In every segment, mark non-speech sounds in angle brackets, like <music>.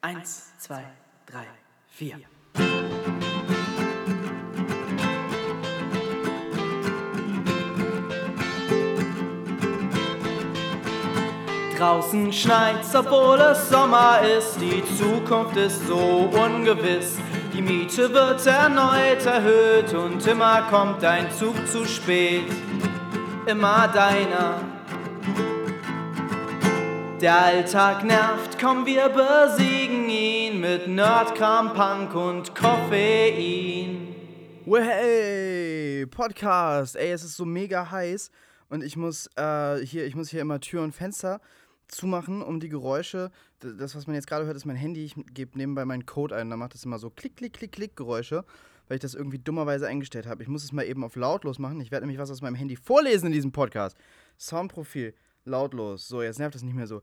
Eins, zwei, drei, vier. Draußen schneit's, obwohl es Sommer ist. Die Zukunft ist so ungewiss. Die Miete wird erneut erhöht und immer kommt dein Zug zu spät. Immer deiner. Der Alltag nervt, komm, wir besiegen mit Nerdkram, Punk und Koffein. Hey, Podcast. Ey, es ist so mega heiß und ich muss äh, hier, ich muss hier immer Tür und Fenster zumachen, um die Geräusche. Das, was man jetzt gerade hört, ist mein Handy. Ich gebe nebenbei meinen Code ein, dann macht es immer so klick, klick, klick, klick Geräusche, weil ich das irgendwie dummerweise eingestellt habe. Ich muss es mal eben auf lautlos machen. Ich werde nämlich was aus meinem Handy vorlesen in diesem Podcast. Soundprofil lautlos. So, jetzt nervt das nicht mehr so.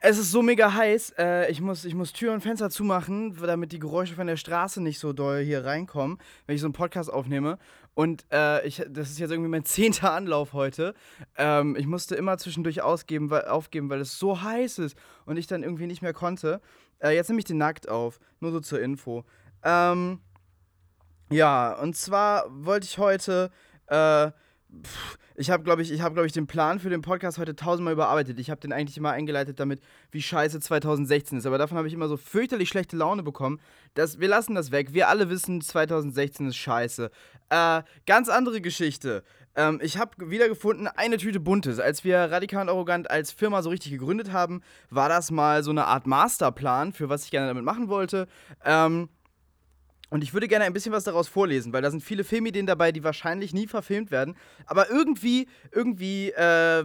Es ist so mega heiß. Äh, ich, muss, ich muss Tür und Fenster zumachen, damit die Geräusche von der Straße nicht so doll hier reinkommen, wenn ich so einen Podcast aufnehme. Und äh, ich, das ist jetzt irgendwie mein <laughs> zehnter Anlauf heute. Ähm, ich musste immer zwischendurch ausgeben, weil, aufgeben, weil es so heiß ist und ich dann irgendwie nicht mehr konnte. Äh, jetzt nehme ich den nackt auf. Nur so zur Info. Ähm, ja, und zwar wollte ich heute. Ich habe, glaube ich, ich habe, glaube ich, den Plan für den Podcast heute tausendmal überarbeitet. Ich habe den eigentlich immer eingeleitet damit, wie scheiße 2016 ist. Aber davon habe ich immer so fürchterlich schlechte Laune bekommen. Dass, wir lassen das weg. Wir alle wissen, 2016 ist scheiße. Äh, ganz andere Geschichte. Ähm, ich habe wiedergefunden, eine Tüte Buntes. Als wir Radikal und Arrogant als Firma so richtig gegründet haben, war das mal so eine Art Masterplan, für was ich gerne damit machen wollte. Ähm, und ich würde gerne ein bisschen was daraus vorlesen, weil da sind viele Filmideen dabei, die wahrscheinlich nie verfilmt werden. Aber irgendwie, irgendwie, äh,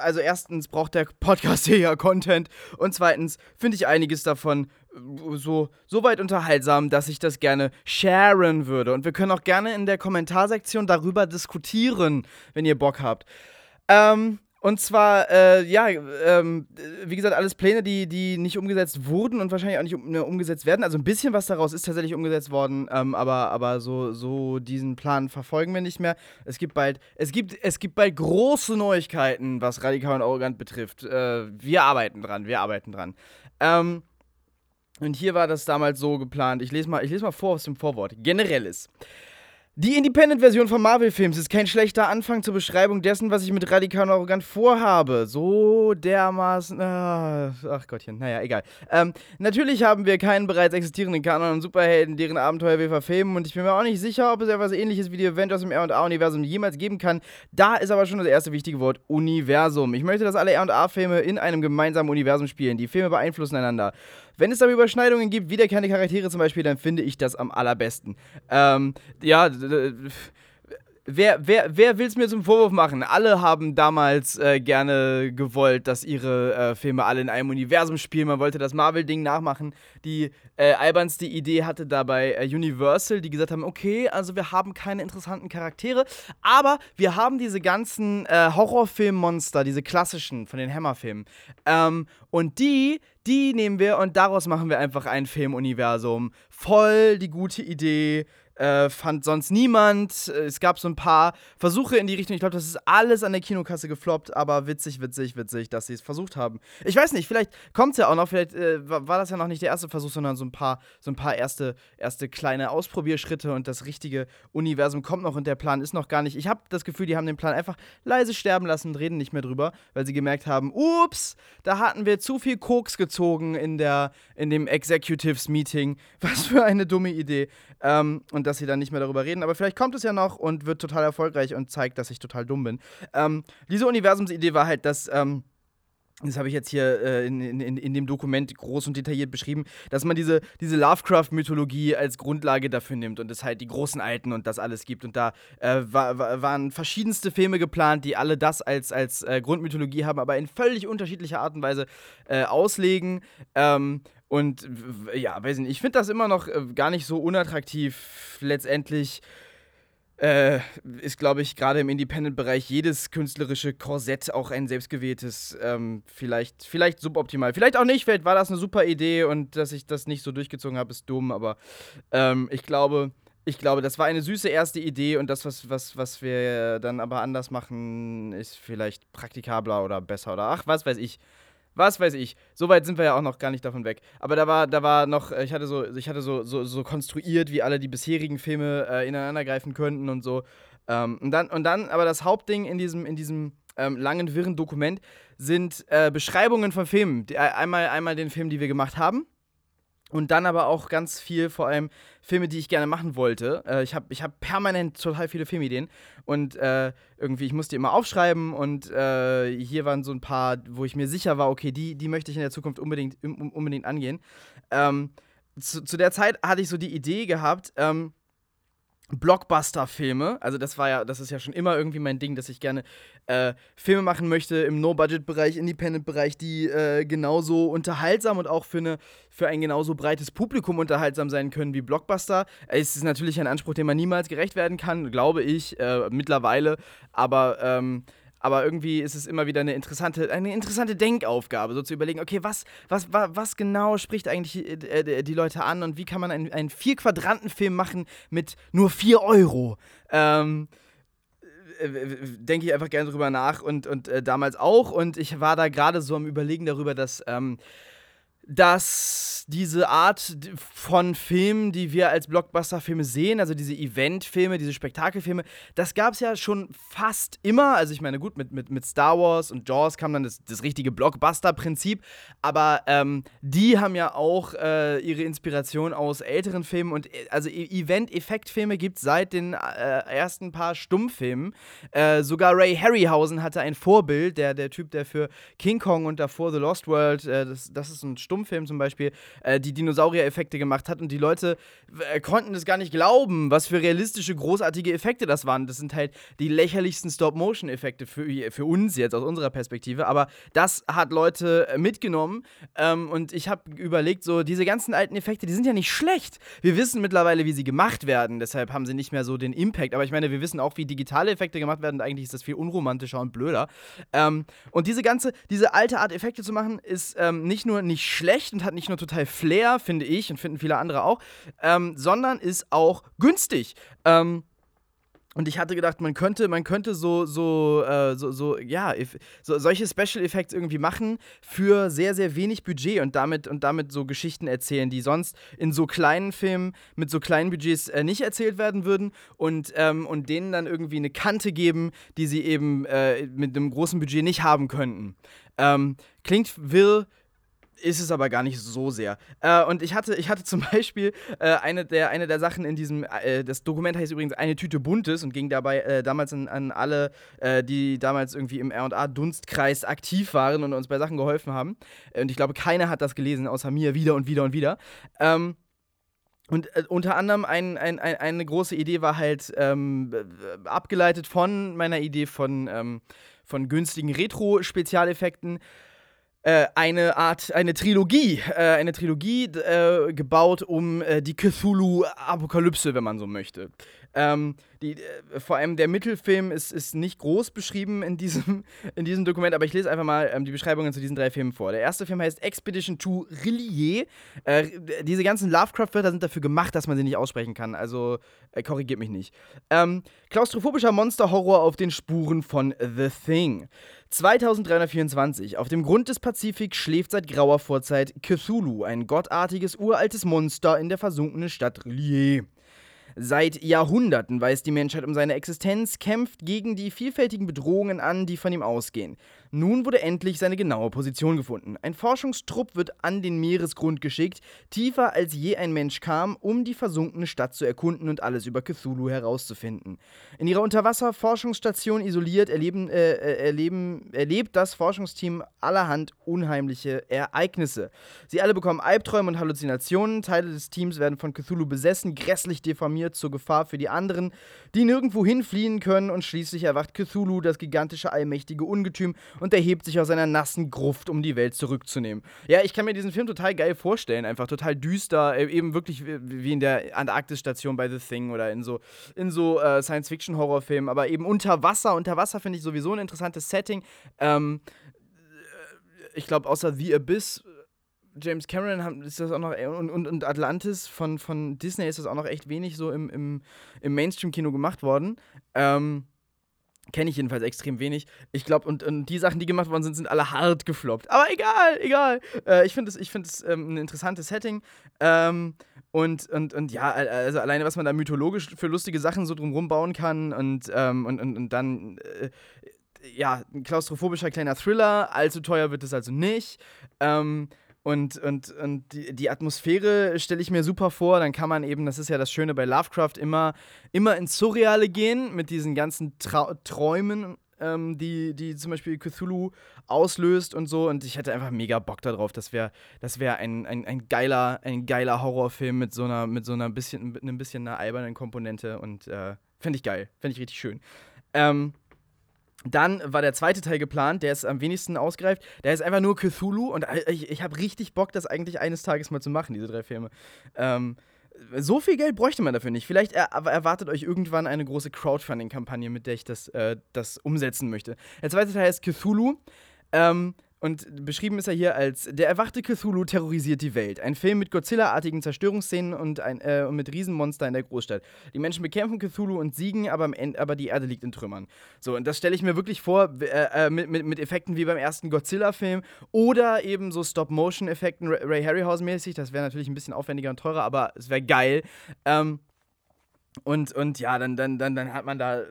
also erstens braucht der Podcast hier ja Content und zweitens finde ich einiges davon äh, so, so weit unterhaltsam, dass ich das gerne sharen würde. Und wir können auch gerne in der Kommentarsektion darüber diskutieren, wenn ihr Bock habt. Ähm, und zwar, äh, ja, ähm, wie gesagt, alles Pläne, die, die nicht umgesetzt wurden und wahrscheinlich auch nicht um, mehr umgesetzt werden. Also ein bisschen was daraus ist tatsächlich umgesetzt worden, ähm, aber, aber so, so diesen Plan verfolgen wir nicht mehr. Es gibt bald, es gibt, es gibt bald große Neuigkeiten, was radikal und arrogant betrifft. Äh, wir arbeiten dran, wir arbeiten dran. Ähm, und hier war das damals so geplant. Ich lese mal, ich mal vor aus dem Vorwort. Generelles. Die Independent-Version von Marvel-Films ist kein schlechter Anfang zur Beschreibung dessen, was ich mit Radikal und Arrogant vorhabe. So dermaßen. Ah, ach Gottchen, naja, egal. Ähm, natürlich haben wir keinen bereits existierenden Kanon an Superhelden, deren Abenteuer wir verfilmen, und ich bin mir auch nicht sicher, ob es etwas ähnliches wie die Avengers im RA-Universum jemals geben kann. Da ist aber schon das erste wichtige Wort: Universum. Ich möchte, dass alle RA-Filme in einem gemeinsamen Universum spielen. Die Filme beeinflussen einander. Wenn es da Überschneidungen gibt, wiederkehrende Charaktere zum Beispiel, dann finde ich das am allerbesten. Ähm, ja, wer, wer, wer will es mir zum Vorwurf machen? Alle haben damals äh, gerne gewollt, dass ihre äh, Filme alle in einem Universum spielen. Man wollte das Marvel-Ding nachmachen. Die äh, albernste Idee hatte dabei äh, Universal, die gesagt haben, okay, also wir haben keine interessanten Charaktere, aber wir haben diese ganzen äh, Horrorfilm-Monster, diese klassischen von den Hammer-Filmen. Ähm, und die, die nehmen wir und daraus machen wir einfach ein Filmuniversum. Voll die gute Idee. Äh, fand sonst niemand. Es gab so ein paar Versuche in die Richtung. Ich glaube, das ist alles an der Kinokasse gefloppt, aber witzig, witzig, witzig, dass sie es versucht haben. Ich weiß nicht, vielleicht kommt es ja auch noch, vielleicht äh, war das ja noch nicht der erste Versuch, sondern so ein paar, so ein paar erste, erste kleine Ausprobierschritte und das richtige Universum kommt noch und der Plan ist noch gar nicht. Ich habe das Gefühl, die haben den Plan einfach leise sterben lassen und reden nicht mehr drüber, weil sie gemerkt haben, ups, da hatten wir zu viel Koks gezogen in, der, in dem Executives Meeting. Was für eine dumme Idee. Ähm, und dass sie dann nicht mehr darüber reden. Aber vielleicht kommt es ja noch und wird total erfolgreich und zeigt, dass ich total dumm bin. Ähm, diese Universumsidee war halt, dass. Ähm, das habe ich jetzt hier äh, in, in, in dem Dokument groß und detailliert beschrieben, dass man diese, diese Lovecraft-Mythologie als Grundlage dafür nimmt und es halt die großen Alten und das alles gibt. Und da äh, war, war, waren verschiedenste Filme geplant, die alle das als, als äh, Grundmythologie haben, aber in völlig unterschiedlicher Art und Weise äh, auslegen. Ähm, und ja, weiß nicht, ich finde das immer noch äh, gar nicht so unattraktiv. Letztendlich äh, ist, glaube ich, gerade im Independent-Bereich jedes künstlerische Korsett auch ein selbstgewähltes, ähm, vielleicht, vielleicht suboptimal. Vielleicht auch nicht, vielleicht war das eine super Idee und dass ich das nicht so durchgezogen habe, ist dumm, aber ähm, ich glaube. Ich glaube, das war eine süße erste Idee und das, was, was, was wir dann aber anders machen, ist vielleicht praktikabler oder besser oder ach, was weiß ich. Was weiß ich. So weit sind wir ja auch noch gar nicht davon weg. Aber da war, da war noch, äh, ich hatte so, ich hatte so, so, so konstruiert, wie alle die bisherigen Filme äh, ineinander greifen könnten und so. Ähm, und, dann, und dann, aber das Hauptding in diesem, in diesem ähm, langen, wirren Dokument sind äh, Beschreibungen von Filmen. Die, äh, einmal, einmal den Film, die wir gemacht haben und dann aber auch ganz viel, vor allem Filme, die ich gerne machen wollte. Äh, ich habe ich hab permanent total viele Filmideen. Und äh, irgendwie, ich musste immer aufschreiben. Und äh, hier waren so ein paar, wo ich mir sicher war, okay, die, die möchte ich in der Zukunft unbedingt, unbedingt angehen. Ähm, zu, zu, der Zeit hatte ich so die Idee gehabt, ähm, Blockbuster-Filme. Also das war ja, das ist ja schon immer irgendwie mein Ding, dass ich gerne äh, Filme machen möchte im No-Budget-Bereich, Independent-Bereich, die äh, genauso unterhaltsam und auch für, eine, für ein genauso breites Publikum unterhaltsam sein können wie Blockbuster. Es ist natürlich ein Anspruch, dem man niemals gerecht werden kann, glaube ich, äh, mittlerweile. Aber ähm, aber irgendwie ist es immer wieder eine interessante, eine interessante Denkaufgabe, so zu überlegen, okay, was, was, was, was genau spricht eigentlich äh, die Leute an und wie kann man einen, einen Vier-Quadranten-Film machen mit nur 4 Euro? Ähm, äh, denke ich einfach gerne drüber nach und, und äh, damals auch. Und ich war da gerade so am Überlegen darüber, dass ähm, dass diese Art von Filmen, die wir als Blockbuster-Filme sehen, also diese Event-Filme, diese Spektakelfilme, das gab es ja schon fast immer. Also ich meine, gut, mit, mit, mit Star Wars und Jaws kam dann das, das richtige Blockbuster-Prinzip, aber ähm, die haben ja auch äh, ihre Inspiration aus älteren Filmen und äh, also e-, Event-Effekt-Filme gibt es seit den äh, ersten paar Stummfilmen. Äh, sogar Ray Harryhausen hatte ein Vorbild, der, der Typ, der für King Kong und davor The Lost World, äh, das, das ist ein Stummfilm, Stummfilm zum Beispiel, äh, die Dinosaurier-Effekte gemacht hat und die Leute äh, konnten es gar nicht glauben, was für realistische, großartige Effekte das waren. Das sind halt die lächerlichsten Stop-Motion-Effekte für, für uns jetzt aus unserer Perspektive, aber das hat Leute äh, mitgenommen ähm, und ich habe überlegt, so diese ganzen alten Effekte, die sind ja nicht schlecht. Wir wissen mittlerweile, wie sie gemacht werden, deshalb haben sie nicht mehr so den Impact, aber ich meine, wir wissen auch, wie digitale Effekte gemacht werden und eigentlich ist das viel unromantischer und blöder. Ähm, und diese ganze, diese alte Art Effekte zu machen, ist ähm, nicht nur nicht schlecht, schlecht und hat nicht nur total Flair, finde ich, und finden viele andere auch, ähm, sondern ist auch günstig. Ähm, und ich hatte gedacht, man könnte, man könnte so, so, äh, so, so, ja, so, solche Special Effects irgendwie machen für sehr, sehr wenig Budget und damit, und damit so Geschichten erzählen, die sonst in so kleinen Filmen mit so kleinen Budgets äh, nicht erzählt werden würden und, ähm, und denen dann irgendwie eine Kante geben, die sie eben äh, mit einem großen Budget nicht haben könnten. Ähm, klingt wirr, ist es aber gar nicht so sehr. Äh, und ich hatte, ich hatte <laughs> zum Beispiel äh, eine, der, eine der Sachen in diesem, äh, das Dokument heißt übrigens eine Tüte Buntes und ging dabei äh, damals an, an alle, äh, die damals irgendwie im RA-Dunstkreis aktiv waren und uns bei Sachen geholfen haben. Und ich glaube, keiner hat das gelesen, außer mir, wieder und wieder und wieder. Ähm, und äh, unter anderem ein, ein, ein, eine große Idee war halt ähm, abgeleitet von meiner Idee von, ähm, von günstigen Retro-Spezialeffekten äh, eine Art, eine Trilogie, äh, eine Trilogie äh, gebaut um äh, die Cthulhu-Apokalypse, wenn man so möchte. Ähm, die, äh, vor allem der Mittelfilm ist, ist nicht groß beschrieben in diesem, <laughs> in diesem Dokument, aber ich lese einfach mal ähm, die Beschreibungen zu diesen drei Filmen vor. Der erste Film heißt Expedition to Rillier. Diese ganzen Lovecraft-Wörter sind dafür gemacht, dass man sie nicht aussprechen kann, also korrigiert mich nicht. Ähm, klaustrophobischer Monster-Horror auf den Spuren von The Thing. 2324. Auf dem Grund des Pazifik schläft seit grauer Vorzeit Cthulhu, ein gottartiges uraltes Monster in der versunkenen Stadt Rillier. Seit Jahrhunderten weiß die Menschheit um seine Existenz, kämpft gegen die vielfältigen Bedrohungen an, die von ihm ausgehen. Nun wurde endlich seine genaue Position gefunden. Ein Forschungstrupp wird an den Meeresgrund geschickt, tiefer als je ein Mensch kam, um die versunkene Stadt zu erkunden und alles über Cthulhu herauszufinden. In ihrer Unterwasserforschungsstation isoliert erleben, äh, äh, erleben, erlebt das Forschungsteam allerhand unheimliche Ereignisse. Sie alle bekommen Albträume und Halluzinationen, Teile des Teams werden von Cthulhu besessen, grässlich deformiert zur Gefahr für die anderen, die nirgendwo hinfliehen können und schließlich erwacht Cthulhu, das gigantische allmächtige Ungetüm, und erhebt sich aus seiner nassen Gruft, um die Welt zurückzunehmen. Ja, ich kann mir diesen Film total geil vorstellen, einfach total düster, äh, eben wirklich wie in der Antarktis-Station bei The Thing oder in so, in so äh, Science-Fiction-Horrorfilmen, aber eben unter Wasser. Unter Wasser finde ich sowieso ein interessantes Setting. Ähm, ich glaube, außer The Abyss James Cameron ist das auch noch und, und, und, Atlantis von, von Disney ist das auch noch echt wenig so im, im, im Mainstream-Kino gemacht worden. Ähm, Kenne ich jedenfalls extrem wenig. Ich glaube, und, und die Sachen, die gemacht worden sind, sind alle hart gefloppt. Aber egal, egal. Äh, ich finde es find ähm, ein interessantes Setting. Ähm, und, und, und ja, also alleine, was man da mythologisch für lustige Sachen so drumherum bauen kann und, ähm, und, und, und dann, äh, ja, ein klaustrophobischer kleiner Thriller. Allzu teuer wird es also nicht. Ähm, und, und, und die, die Atmosphäre stelle ich mir super vor. Dann kann man eben, das ist ja das Schöne bei Lovecraft, immer, immer ins Surreale gehen mit diesen ganzen Trau Träumen, ähm, die, die zum Beispiel Cthulhu auslöst und so. Und ich hätte einfach mega Bock darauf. Das wäre das wär ein, ein, ein, geiler, ein geiler Horrorfilm mit so einer, mit so einer bisschen, mit einem bisschen einer albernen Komponente. Und äh, fände ich geil. Fände ich richtig schön. Ähm, dann war der zweite Teil geplant, der ist am wenigsten ausgereift. Der ist einfach nur Cthulhu und ich, ich habe richtig Bock, das eigentlich eines Tages mal zu machen, diese drei Filme. Ähm, so viel Geld bräuchte man dafür nicht. Vielleicht er, erwartet euch irgendwann eine große Crowdfunding-Kampagne, mit der ich das, äh, das umsetzen möchte. Der zweite Teil ist Cthulhu. Ähm, und beschrieben ist er hier als Der erwachte Cthulhu terrorisiert die Welt. Ein Film mit Godzilla-artigen Zerstörungsszenen und, ein, äh, und mit Riesenmonster in der Großstadt. Die Menschen bekämpfen Cthulhu und siegen, aber, am Ende, aber die Erde liegt in Trümmern. So, und das stelle ich mir wirklich vor, äh, äh, mit, mit, mit Effekten wie beim ersten Godzilla-Film oder eben so Stop-Motion-Effekten Ray Harryhausen-mäßig. Das wäre natürlich ein bisschen aufwendiger und teurer, aber es wäre geil. Ähm, und, und ja, dann, dann, dann, dann hat man da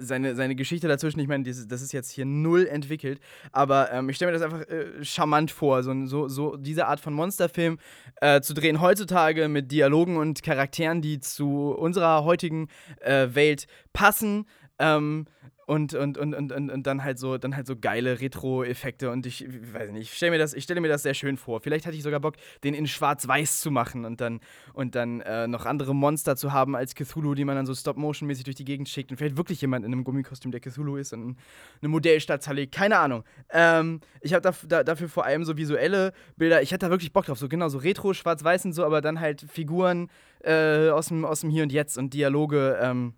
seine, seine Geschichte dazwischen, ich meine, das ist jetzt hier null entwickelt, aber ähm, ich stelle mir das einfach äh, charmant vor, so, so, so diese Art von Monsterfilm äh, zu drehen heutzutage mit Dialogen und Charakteren, die zu unserer heutigen äh, Welt passen. Ähm, und, und, und, und, und, dann halt so, dann halt so geile Retro-Effekte und ich, weiß nicht, ich stelle mir das, mir das sehr schön vor. Vielleicht hatte ich sogar Bock, den in Schwarz-Weiß zu machen und dann, und dann äh, noch andere Monster zu haben als Cthulhu, die man dann so Stop-Motion-mäßig durch die Gegend schickt und vielleicht wirklich jemand in einem Gummikostüm, der Cthulhu ist und eine Modellstadt zerlegt. Keine Ahnung. Ähm, ich habe da, da, dafür vor allem so visuelle Bilder. Ich hätte da wirklich Bock drauf, so genau so Retro, Schwarz-Weiß und so, aber dann halt Figuren äh, aus, dem, aus dem Hier und Jetzt und Dialoge, ähm,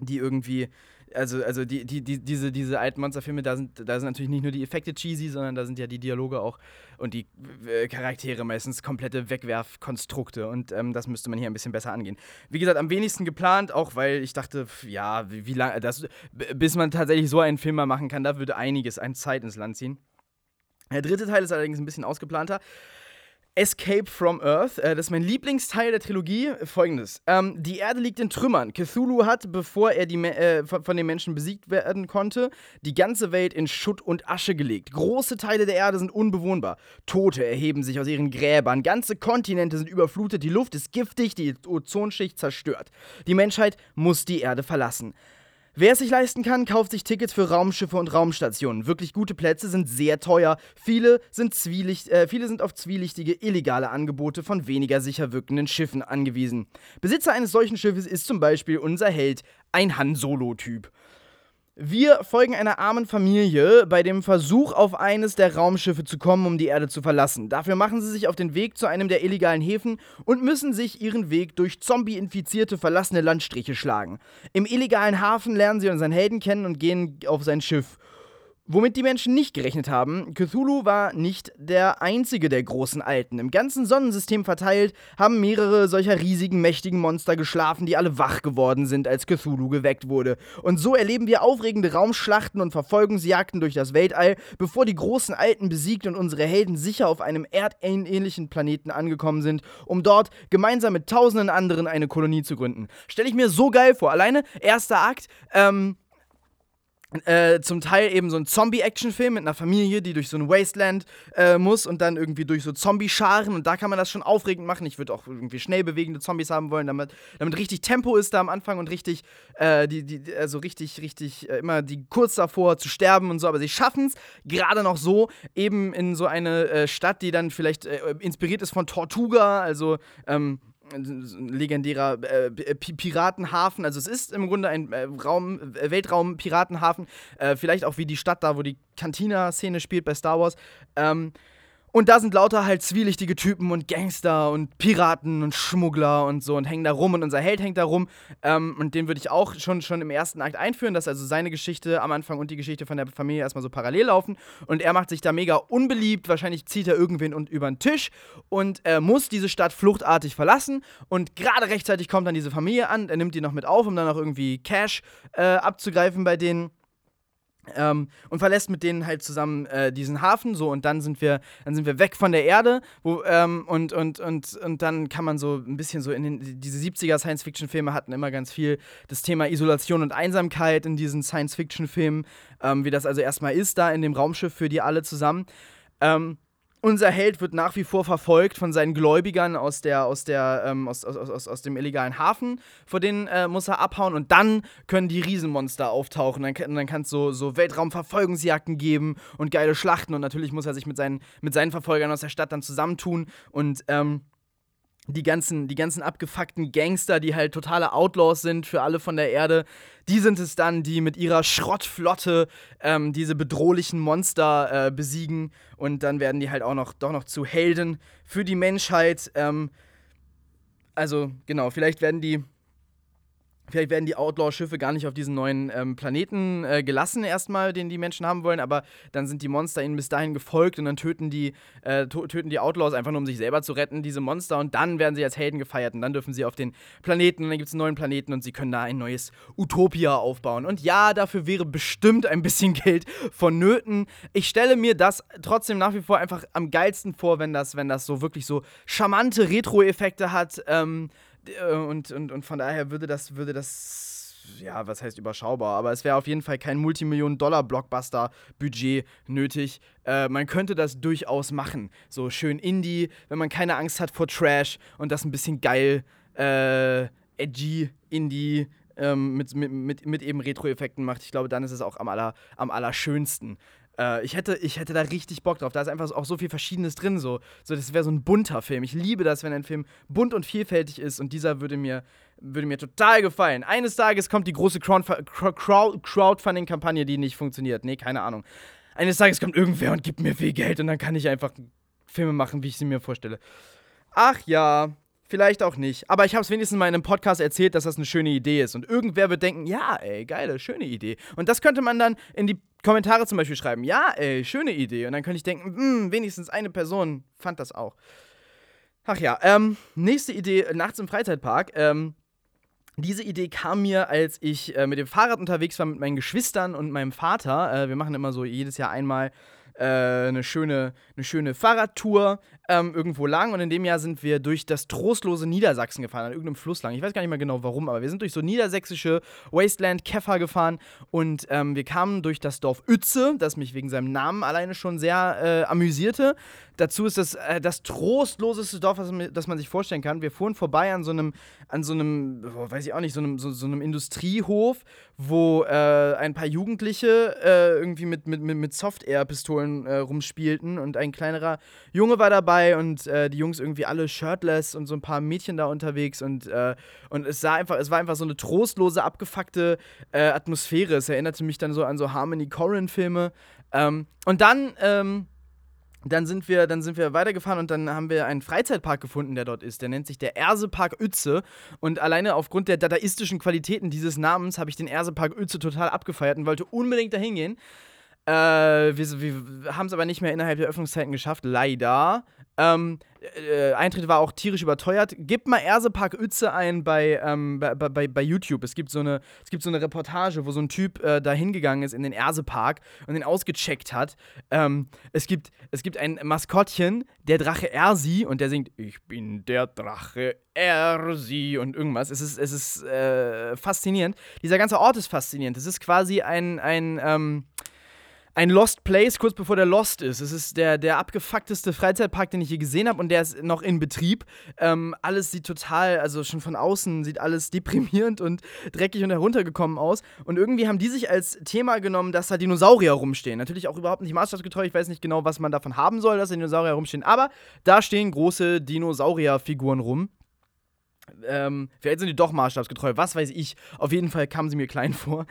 die irgendwie also, also die, die, die, diese, diese alten Monsterfilme, da sind, da sind natürlich nicht nur die Effekte cheesy, sondern da sind ja die Dialoge auch und die Charaktere meistens komplette Wegwerfkonstrukte. Und ähm, das müsste man hier ein bisschen besser angehen. Wie gesagt, am wenigsten geplant, auch weil ich dachte, ja, wie, wie lange, bis man tatsächlich so einen Film mal machen kann, da würde einiges an Zeit ins Land ziehen. Der dritte Teil ist allerdings ein bisschen ausgeplanter. Escape from Earth. Äh, das ist mein Lieblingsteil der Trilogie. Folgendes: ähm, Die Erde liegt in Trümmern. Cthulhu hat, bevor er die, äh, von den Menschen besiegt werden konnte, die ganze Welt in Schutt und Asche gelegt. Große Teile der Erde sind unbewohnbar. Tote erheben sich aus ihren Gräbern. Ganze Kontinente sind überflutet. Die Luft ist giftig. Die Ozonschicht zerstört. Die Menschheit muss die Erde verlassen. Wer es sich leisten kann, kauft sich Tickets für Raumschiffe und Raumstationen. Wirklich gute Plätze sind sehr teuer. Viele sind, äh, viele sind auf zwielichtige, illegale Angebote von weniger sicher wirkenden Schiffen angewiesen. Besitzer eines solchen Schiffes ist zum Beispiel unser Held, ein Han Solo-Typ. Wir folgen einer armen Familie bei dem Versuch, auf eines der Raumschiffe zu kommen, um die Erde zu verlassen. Dafür machen sie sich auf den Weg zu einem der illegalen Häfen und müssen sich ihren Weg durch zombie-infizierte, verlassene Landstriche schlagen. Im illegalen Hafen lernen sie unseren Helden kennen und gehen auf sein Schiff. Womit die Menschen nicht gerechnet haben, Cthulhu war nicht der einzige der großen Alten. Im ganzen Sonnensystem verteilt haben mehrere solcher riesigen, mächtigen Monster geschlafen, die alle wach geworden sind, als Cthulhu geweckt wurde. Und so erleben wir aufregende Raumschlachten und Verfolgungsjagden durch das Weltall, bevor die großen Alten besiegt und unsere Helden sicher auf einem erdähnlichen Planeten angekommen sind, um dort gemeinsam mit tausenden anderen eine Kolonie zu gründen. Stelle ich mir so geil vor. Alleine, erster Akt, ähm, äh, zum Teil eben so ein Zombie-Action-Film mit einer Familie, die durch so ein Wasteland äh, muss und dann irgendwie durch so Zombie-Scharen und da kann man das schon aufregend machen. Ich würde auch irgendwie schnell bewegende Zombies haben wollen, damit, damit richtig Tempo ist da am Anfang und richtig, äh, die, die, also richtig, richtig, äh, immer die kurz davor zu sterben und so, aber sie schaffen es gerade noch so, eben in so eine äh, Stadt, die dann vielleicht äh, inspiriert ist von Tortuga, also ähm, legendärer äh, Piratenhafen. Also es ist im Grunde ein äh, Raum, äh, Weltraum-Piratenhafen. Äh, vielleicht auch wie die Stadt da, wo die Cantina-Szene spielt bei Star Wars. Ähm, Und da sind lauter halt zwielichtige Typen und Gangster und Piraten und Schmuggler und so und hängen da rum und unser Held hängt da rum. Ähm, und den würde ich auch schon, schon im ersten Akt einführen, dass also seine Geschichte am Anfang und die Geschichte von der Familie erstmal so parallel laufen. Und er macht sich da mega unbeliebt. Wahrscheinlich zieht er irgendwen und über den Tisch und äh, muss diese Stadt fluchtartig verlassen. Und gerade rechtzeitig kommt dann diese Familie an. Er nimmt die noch mit auf, um dann auch irgendwie Cash äh, abzugreifen bei denen. Ähm, und verlässt mit denen halt zusammen äh, diesen Hafen so und dann sind wir dann sind wir weg von der Erde wo, ähm, und, und, und, und dann kann man so ein bisschen so in den, diese 70er Science-Fiction-Filme hatten immer ganz viel das Thema Isolation und Einsamkeit in diesen Science-Fiction-Filmen, ähm, wie das also erstmal ist da in dem Raumschiff für die alle zusammen. Ähm, unser Held wird nach wie vor verfolgt von seinen Gläubigern aus, der, aus, der, ähm, aus, aus, aus, aus dem illegalen Hafen, vor denen äh, muss er abhauen und dann können die Riesenmonster auftauchen. Dann, dann kann es so, so Weltraumverfolgungsjagden geben und geile Schlachten. Und natürlich muss er sich mit seinen, mit seinen Verfolgern aus der Stadt dann zusammentun. Und ähm, die ganzen, die ganzen abgefuckten Gangster, die halt totale Outlaws sind für alle von der Erde, die sind es dann, die mit ihrer Schrottflotte ähm, diese bedrohlichen Monster äh, besiegen und dann werden die halt auch noch doch noch zu Helden für die Menschheit. Ähm, also genau, vielleicht werden die Vielleicht werden die Outlaw-Schiffe gar nicht auf diesen neuen ähm, Planeten äh, gelassen, erstmal, den die Menschen haben wollen, aber dann sind die Monster ihnen bis dahin gefolgt und dann töten die, äh, töten die Outlaws einfach nur, um sich selber zu retten, diese Monster, und dann werden sie als Helden gefeiert und dann dürfen sie auf den Planeten und dann gibt es einen neuen Planeten und sie können da ein neues Utopia aufbauen. Und ja, dafür wäre bestimmt ein bisschen <laughs> Geld vonnöten. Ich stelle mir das trotzdem nach wie vor einfach am geilsten vor, wenn das, wenn das so wirklich so charmante Retro-Effekte hat. Ähm, äh, und, und, und von daher würde das, würde das, ja, was heißt überschaubar, aber es wäre auf jeden Fall kein Multimillionen-Dollar-Blockbuster-Budget nötig. Äh, man könnte das durchaus machen. So schön Indie, wenn man keine Angst hat vor Trash und das ein bisschen geil, äh, edgy, Indie, ähm, mit, mit, mit, eben Retro-Effekten macht. Ich glaube, dann ist es auch am, aller, am allerschönsten. Äh, ich, hätte, ich hätte da richtig Bock drauf. Da ist einfach auch so viel Verschiedenes drin. So, so das wäre so ein bunter Film. Ich liebe das, wenn ein Film bunt und vielfältig ist und dieser würde mir, würde mir total gefallen. Eines Tages kommt die große Crowdfunding-Kampagne, die nicht funktioniert. Nee, keine Ahnung. Eines Tages kommt irgendwer und gibt mir viel Geld und dann kann ich einfach Filme machen, wie ich sie mir vorstelle. Ach ja, Vielleicht auch nicht. Aber ich habe es wenigstens mal in einem Podcast erzählt, dass das eine schöne Idee ist. Und irgendwer wird denken, ja, ey, geile, schöne Idee. Und das könnte man dann in die Kommentare zum Beispiel schreiben, ja, ey, schöne Idee. Und dann könnte ich denken, hm, wenigstens eine Person fand das auch. Ach ja, ähm, nächste Idee, nachts im Freizeitpark. Ähm, diese Idee kam mir, als ich äh, mit dem Fahrrad unterwegs war mit meinen Geschwistern und meinem Vater. Äh, wir machen immer so jedes Jahr einmal äh, eine, schöne, eine schöne Fahrradtour ähm, irgendwo lang und in dem Jahr sind wir durch das trostlose Niedersachsen gefahren, an irgendeinem Fluss lang. Ich weiß gar nicht mehr genau warum, aber wir sind durch so niedersächsische Wasteland Käfer gefahren und ähm, wir kamen durch das Dorf Uetze, das mich wegen seinem Namen alleine schon sehr äh, amüsierte. Dazu ist das äh, das trostloseste Dorf, das man, das man, sich vorstellen kann. Wir fuhren vorbei an so einem, an so einem, weiß ich auch nicht, so einem, so, so einem Industriehof, wo äh, ein paar Jugendliche äh, irgendwie mit, mit, mit Soft-Air-Pistolen äh, rumspielten und ein kleinerer Junge war dabei dabei und äh, die Jungs irgendwie alle shirtless und so ein paar Mädchen da unterwegs und, äh, und es sah einfach, es war einfach so eine trostlose, abgefuckte äh, Atmosphäre. Es erinnerte mich dann so an so Harmony Corrin-Filme. Ähm, und dann, ähm, dann sind wir, dann sind wir weitergefahren und dann haben wir einen Freizeitpark gefunden, der dort ist. Der nennt sich der Ersepark Uetze. Und alleine aufgrund der dadaistischen Qualitäten dieses Namens habe ich den Ersepark Uetze total abgefeiert und wollte unbedingt dahin gehen. Äh, wir, wir haben es aber nicht mehr innerhalb der Öffnungszeiten geschafft, leider. Ähm, äh, Eintritt war auch tierisch überteuert. Gib mal Ersepark Uetze ein bei, ähm, bei, bei, bei, YouTube. Es gibt, so eine, es gibt so eine Reportage, wo so ein Typ äh, da hingegangen ist in den Ersepark und den ausgecheckt hat. Ähm, es, gibt, es gibt ein Maskottchen, der Drache Ersi, und der singt Ich bin der Drache Ersi und irgendwas. Es ist, es ist äh, faszinierend. Dieser ganze Ort ist faszinierend. Es ist quasi ein, ein ähm, ein Lost Place kurz bevor der Lost ist. Es ist der, der abgefuckteste Freizeitpark, den ich je gesehen habe und der ist noch in Betrieb. Ähm, alles sieht total, also schon von außen sieht alles <laughs> deprimierend und dreckig und heruntergekommen aus. Und irgendwie haben die sich als Thema genommen, dass da Dinosaurier rumstehen. Natürlich auch überhaupt nicht maßstabsgetreu. Ich weiß nicht genau, was man davon haben soll, dass da Dinosaurier rumstehen. Aber da stehen große Dinosaurierfiguren rum. Ähm, vielleicht sind die doch maßstabsgetreu, was weiß ich. Auf jeden Fall kamen sie mir klein <laughs> vor.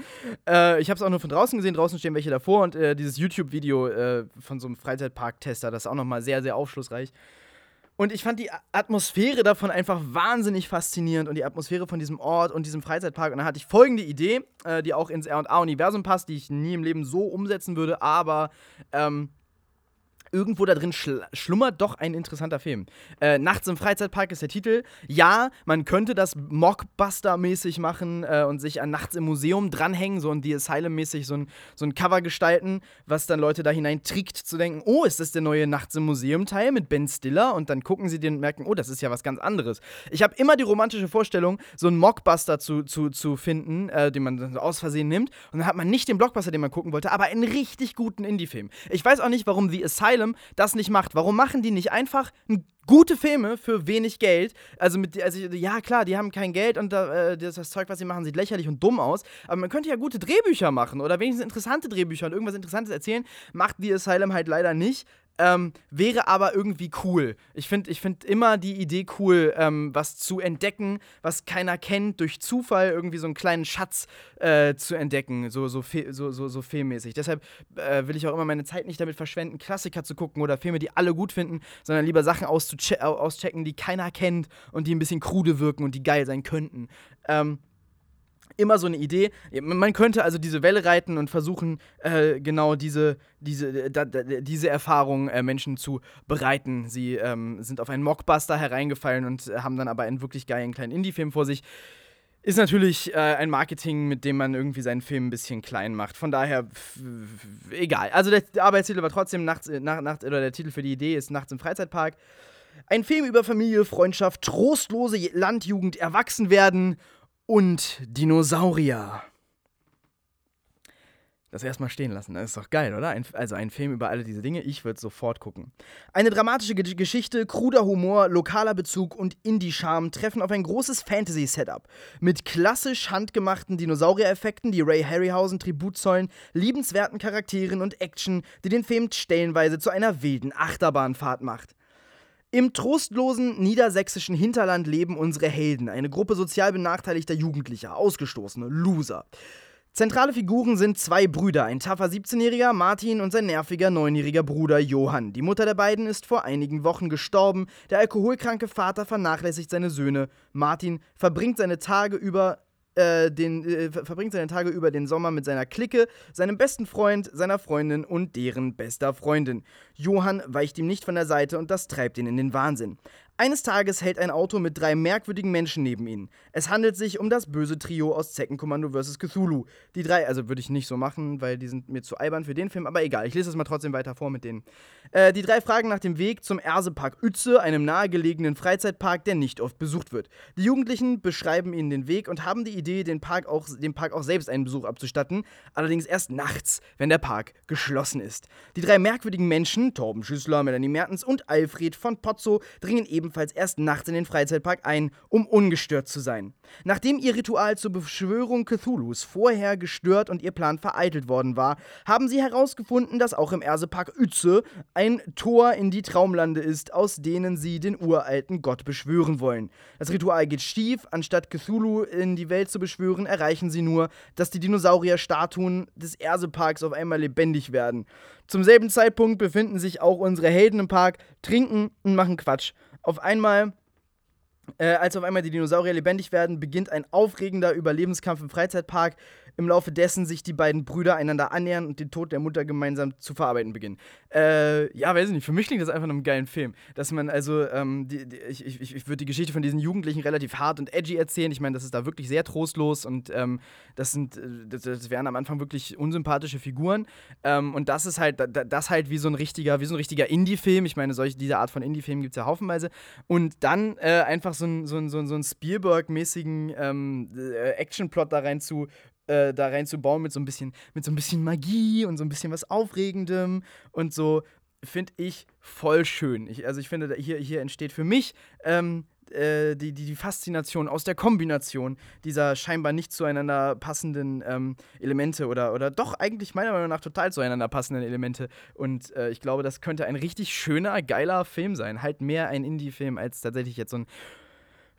Äh, ich habe es auch nur von draußen gesehen, draußen stehen welche davor und äh, dieses YouTube-Video äh, von so einem Freizeitpark-Tester, das ist auch nochmal sehr, sehr aufschlussreich. Und ich fand die Atmosphäre davon einfach wahnsinnig faszinierend und die Atmosphäre von diesem Ort und diesem Freizeitpark. Und da hatte ich folgende Idee, äh, die auch ins RA-Universum passt, die ich nie im Leben so umsetzen würde, aber ähm, irgendwo da drin schl schlummert doch ein interessanter Film. Äh, Nachts im Freizeitpark ist der Titel. Ja, man könnte das Mockbuster-mäßig machen äh, und sich an Nachts im Museum dranhängen, so ein The Asylum-mäßig, so ein, so ein Cover gestalten, was dann Leute da hinein trickt, zu denken, oh, ist das der neue Nachts im Museum-Teil mit Ben Stiller? Und dann gucken sie den und merken, oh, das ist ja was ganz anderes. Ich habe immer die romantische Vorstellung, so einen Mockbuster zu, zu, zu finden, äh, den man dann aus Versehen nimmt. Und dann hat man nicht den Blockbuster, den man gucken wollte, aber einen richtig guten Indie-Film. Ich weiß auch nicht, warum The Asylum Asylum das nicht macht. Warum machen die nicht einfach gute Filme für wenig Geld? Also, mit, also ja, klar, die haben kein Geld und äh, das, Zeug, was sie machen, sieht lächerlich und dumm aus. Aber man könnte ja gute Drehbücher machen oder wenigstens interessante Drehbücher und irgendwas Interessantes erzählen. Macht The Asylum halt leider nicht. Ähm, wäre aber irgendwie cool. Ich finde ich find immer die Idee cool, ähm, was zu entdecken, was keiner kennt, durch Zufall irgendwie so einen kleinen Schatz äh, zu entdecken, so, so, so, so, so filmmäßig. Deshalb äh, will ich auch immer meine Zeit nicht damit verschwenden, Klassiker zu gucken oder Filme, die alle gut finden, sondern lieber Sachen auschecken, die keiner kennt und die ein bisschen krude wirken und die geil sein könnten. Ähm, immer so eine Idee. Man könnte also diese Welle reiten und versuchen, äh, genau diese, diese, da, da, diese Erfahrung äh, Menschen zu bereiten. Sie ähm, sind auf einen Mockbuster hereingefallen und haben dann aber einen wirklich geilen kleinen Indie-Film vor sich. Ist natürlich äh, ein Marketing, mit dem man irgendwie seinen Film ein bisschen klein macht. Von daher, egal. Also der, der Arbeitstitel war trotzdem nachts, äh, nach, nacht, oder der Titel für die Idee ist Nachts im Freizeitpark. Ein Film über Familie, Freundschaft, trostlose Landjugend, Erwachsenwerden und Dinosaurier. Das erstmal stehen lassen, das ist doch geil, oder? Ein, also ein Film über alle diese Dinge, ich würde sofort gucken. Eine dramatische G Geschichte, kruder Humor, lokaler Bezug und Indie-Charme treffen auf ein großes Fantasy-Setup. Mit klassisch handgemachten Dinosaurier-Effekten, die Ray Harryhausen Tribut zollen, liebenswerten Charakteren und Action, die den Film stellenweise zu einer wilden Achterbahnfahrt macht. Im trostlosen niedersächsischen Hinterland leben unsere Helden, eine Gruppe sozial benachteiligter Jugendlicher, Ausgestoßene, Loser. Zentrale Figuren sind zwei Brüder, ein taffer 17-Jähriger Martin und sein nerviger 9-jähriger Bruder Johann. Die Mutter der beiden ist vor einigen Wochen gestorben, der alkoholkranke Vater vernachlässigt seine Söhne. Martin verbringt seine Tage über äh, den, äh, verbringt seine Tage über den Sommer mit seiner Clique, seinem besten Freund, seiner Freundin und deren bester Freundin. Johann weicht ihm nicht von der Seite und das treibt ihn in den Wahnsinn. Eines Tages hält ein Auto mit drei merkwürdigen Menschen neben ihnen. Es handelt sich um das böse Trio aus Zeckenkommando vs. Cthulhu. Die drei, also würde ich nicht so machen, weil die sind mir zu albern für den Film, aber egal, ich lese es mal trotzdem weiter vor mit denen. Äh, die drei fragen nach dem Weg zum Ersepark Uetze, einem nahegelegenen Freizeitpark, der nicht oft besucht wird. Die Jugendlichen beschreiben ihnen den Weg und haben die Idee, den Park auch, dem Park auch selbst einen Besuch abzustatten, allerdings erst nachts, wenn der Park geschlossen ist. Die drei merkwürdigen Menschen, Torben Schüssler, Melanie Mertens und Alfred von Pozzo, dringen eben ebenfalls erst nachts in den Freizeitpark ein, um ungestört zu sein. Nachdem ihr Ritual zur Beschwörung Cthulhus vorher gestört und ihr Plan vereitelt worden war, haben sie herausgefunden, dass auch im Ersepark Uetze ein Tor in die Traumlande ist, aus denen sie den uralten Gott beschwören wollen. Das Ritual geht schief, anstatt Cthulhu in die Welt zu beschwören, erreichen sie nur, dass die Dinosaurier-Statuen des Erseparks auf einmal lebendig werden. Zum selben Zeitpunkt befinden sich auch unsere Helden im Park, trinken und machen Quatsch. Auf einmal äh, als auf einmal die Dinosaurier lebendig werden, beginnt ein aufregender Überlebenskampf im Freizeitpark, im Laufe dessen sich die beiden Brüder einander annähern und den Tod der Mutter gemeinsam zu verarbeiten beginnen. Äh, ja, weiß ich nicht, für mich klingt das einfach nach einem geilen Film. Dass man also, ähm, die, die, ich, ich, ich würde die Geschichte von diesen Jugendlichen relativ hart und edgy erzählen. Ich meine, das ist da wirklich sehr trostlos und ähm, das sind, äh, das, das, wären am Anfang wirklich unsympathische Figuren. Ähm, und das ist halt, das halt wie so ein richtiger, so richtiger Indie-Film. Ich meine, solche, diese Art von Indie-Filmen gibt es ja haufenweise. Und dann äh, einfach so einen so so so ein Spielberg-mäßigen ähm, äh, Action-Plot da rein zu äh, da reinzubauen mit so ein bisschen, mit so ein bisschen Magie und so ein bisschen was Aufregendem und so, finde ich voll schön. Ich, also ich finde, hier, hier entsteht für mich ähm, äh, die, die, die Faszination aus der Kombination dieser scheinbar nicht zueinander passenden ähm, Elemente oder, oder doch eigentlich meiner Meinung nach total zueinander passenden Elemente. Und äh, ich glaube, das könnte ein richtig schöner, geiler Film sein. Halt mehr ein Indie-Film als tatsächlich jetzt so ein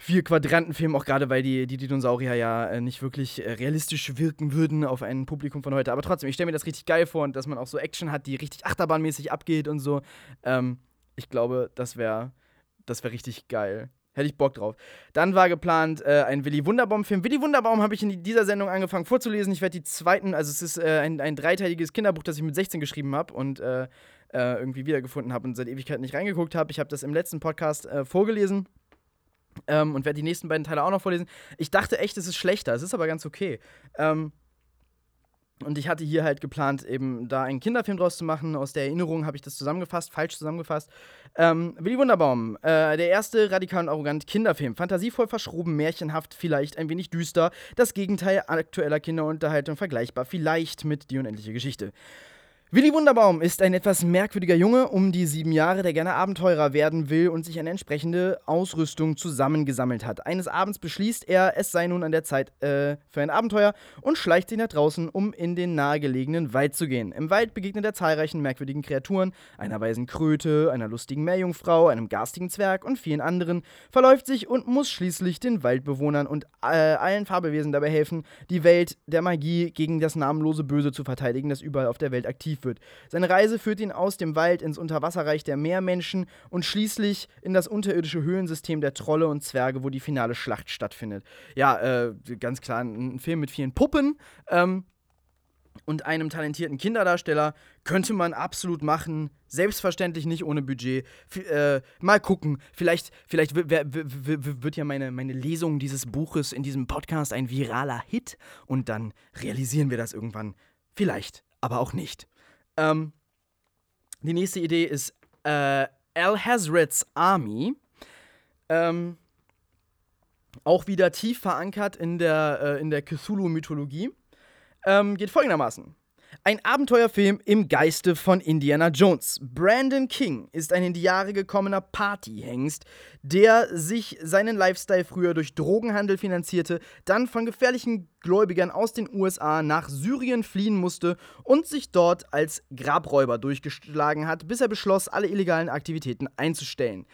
Vier-Quadranten-Film, auch gerade weil die, die Dinosaurier ja äh, nicht wirklich äh, realistisch wirken würden auf ein Publikum von heute. Aber trotzdem, ich stelle mir das richtig geil vor und dass man auch so Action hat, die richtig achterbahnmäßig abgeht und so. Ähm, ich glaube, das wäre das wär richtig geil. Hätte ich Bock drauf. Dann war geplant äh, ein Willy Wunderbaum-Film. Willy Wunderbaum habe ich in dieser Sendung angefangen vorzulesen. Ich werde die zweiten, also es ist äh, ein, ein dreiteiliges Kinderbuch, das ich mit 16 geschrieben habe und äh, äh, irgendwie wiedergefunden habe und seit Ewigkeiten nicht reingeguckt habe. Ich habe das im letzten Podcast vorgelesen. Ähm, und werde die nächsten beiden Teile auch noch vorlesen. Ich dachte echt, es ist schlechter. Es ist aber ganz okay. Ähm, und ich hatte hier halt geplant, eben da einen Kinderfilm draus zu machen. Aus der Erinnerung habe ich das zusammengefasst, falsch zusammengefasst. Ähm, Willy Wunderbaum, äh, der erste radikal und arrogant Kinderfilm. Fantasievoll verschroben, märchenhaft, vielleicht ein wenig düster. Das Gegenteil aktueller Kinderunterhaltung vergleichbar, vielleicht mit Die unendliche Geschichte. Willi Wunderbaum ist ein etwas merkwürdiger Junge um die sieben Jahre, der gerne Abenteurer werden will und sich eine entsprechende Ausrüstung zusammengesammelt hat. Eines Abends beschließt er, es sei nun an der Zeit äh, für ein Abenteuer und schleicht sich nach draußen, um in den nahegelegenen Wald zu gehen. Im Wald begegnet er zahlreichen merkwürdigen Kreaturen, einer weisen Kröte, einer lustigen Meerjungfrau, einem garstigen Zwerg und vielen anderen, verläuft sich und muss schließlich den Waldbewohnern und äh, allen Fabelwesen dabei helfen, die Welt der Magie gegen das namenlose Böse zu verteidigen, das überall auf der Welt aktiv aktiv wird. Seine Reise führt ihn aus dem Wald ins Unterwasserreich der Meermenschen und schließlich in das unterirdische Höhlensystem der Trolle und Zwerge, wo die finale Schlacht stattfindet. Ja, äh, ganz klar, ein Film mit vielen Puppen. Ähm, und einem talentierten Kinderdarsteller könnte man absolut machen. Selbstverständlich nicht ohne Budget. F äh, mal gucken. Vielleicht, vielleicht wird ja meine, meine Lesung dieses Buches in diesem Podcast ein viraler Hit und dann realisieren wir das irgendwann. Vielleicht, aber auch nicht. Ähm, die nächste Idee ist äh, Al Hazreds Army. Ähm, auch wieder tief verankert in der, äh, der Cthulhu-Mythologie. Ähm, geht folgendermaßen. Ein Abenteuerfilm im Geiste von Indiana Jones. Brandon King ist ein in die Jahre gekommener Partyhengst, der sich seinen Lifestyle früher durch Drogenhandel finanzierte, dann von gefährlichen Gläubigern aus den USA nach Syrien fliehen musste und sich dort als Grabräuber durchgeschlagen hat, bis er beschloss, alle illegalen Aktivitäten einzustellen.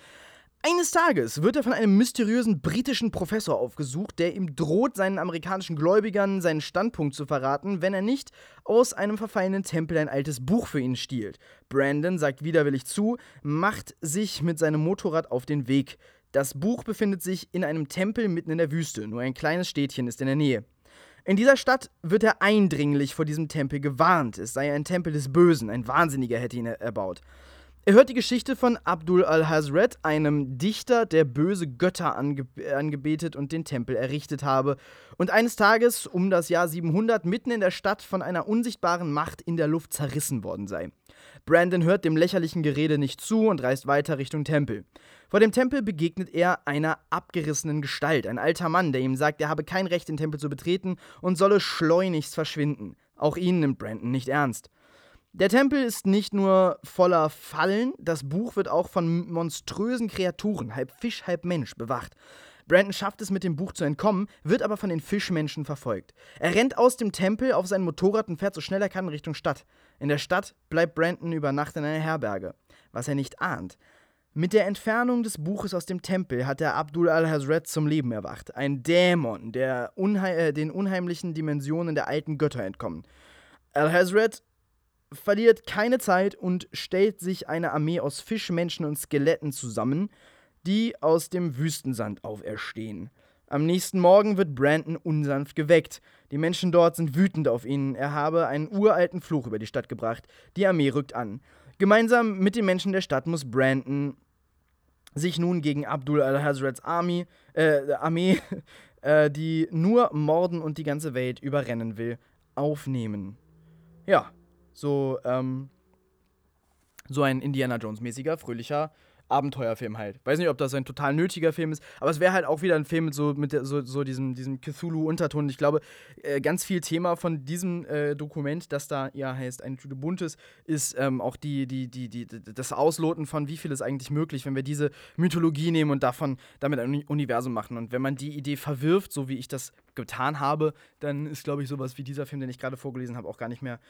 Eines Tages wird er von einem mysteriösen britischen Professor aufgesucht, der ihm droht, seinen amerikanischen Gläubigern seinen Standpunkt zu verraten, wenn er nicht aus einem verfallenen Tempel ein altes Buch für ihn stiehlt. Brandon sagt widerwillig zu, macht sich mit seinem Motorrad auf den Weg. Das Buch befindet sich in einem Tempel mitten in der Wüste, nur ein kleines Städtchen ist in der Nähe. In dieser Stadt wird er eindringlich vor diesem Tempel gewarnt. Es sei ein Tempel des Bösen, ein Wahnsinniger hätte ihn erbaut. Er hört die Geschichte von Abdul al-Hazred, einem Dichter, der böse Götter ange angebetet und den Tempel errichtet habe und eines Tages um das Jahr 700 mitten in der Stadt von einer unsichtbaren Macht in der Luft zerrissen worden sei. Brandon hört dem lächerlichen Gerede nicht zu und reist weiter Richtung Tempel. Vor dem Tempel begegnet er einer abgerissenen Gestalt, ein alter Mann, der ihm sagt, er habe kein Recht, den Tempel zu betreten und solle schleunigst verschwinden. Auch ihn nimmt Brandon nicht ernst. Der Tempel ist nicht nur voller Fallen, das Buch wird auch von monströsen Kreaturen, halb Fisch, halb Mensch, bewacht. Brandon schafft es mit dem Buch zu entkommen, wird aber von den Fischmenschen verfolgt. Er rennt aus dem Tempel auf sein Motorrad und fährt so schnell er kann Richtung Stadt. In der Stadt bleibt Brandon über Nacht in einer Herberge. Was er nicht ahnt. Mit der Entfernung des Buches aus dem Tempel hat er Abdul al-Hazred zum Leben erwacht. Ein Dämon, der unheim äh, den unheimlichen Dimensionen der alten Götter entkommen. Al-Hazred verliert keine Zeit und stellt sich eine Armee aus Fischmenschen und Skeletten zusammen, die aus dem Wüstensand auferstehen. Am nächsten Morgen wird Brandon unsanft geweckt. Die Menschen dort sind wütend auf ihn. Er habe einen uralten Fluch über die Stadt gebracht. Die Armee rückt an. Gemeinsam mit den Menschen der Stadt muss Brandon sich nun gegen Abdul al-Hazreds Armee, äh, Armee, <laughs> äh, die nur morden und die ganze Welt überrennen will, aufnehmen. Ja, so, ähm, so ein Indiana Jones-mäßiger, fröhlicher Abenteuerfilm halt. Weiß nicht, ob das ein total nötiger Film ist, aber es wäre halt auch wieder ein Film mit so, mit der, so, so diesem, diesem Cthulhu-Unterton. Ich glaube, äh, ganz viel Thema von diesem äh, Dokument, das da ja heißt Eine Tüte Buntes, ist ähm, auch die, die, die, die, das Ausloten von, wie viel ist eigentlich möglich, wenn wir diese Mythologie nehmen und davon damit ein Universum machen. Und wenn man die Idee verwirft, so wie ich das getan habe, dann ist, glaube ich, sowas wie dieser Film, den ich gerade vorgelesen habe, auch gar nicht mehr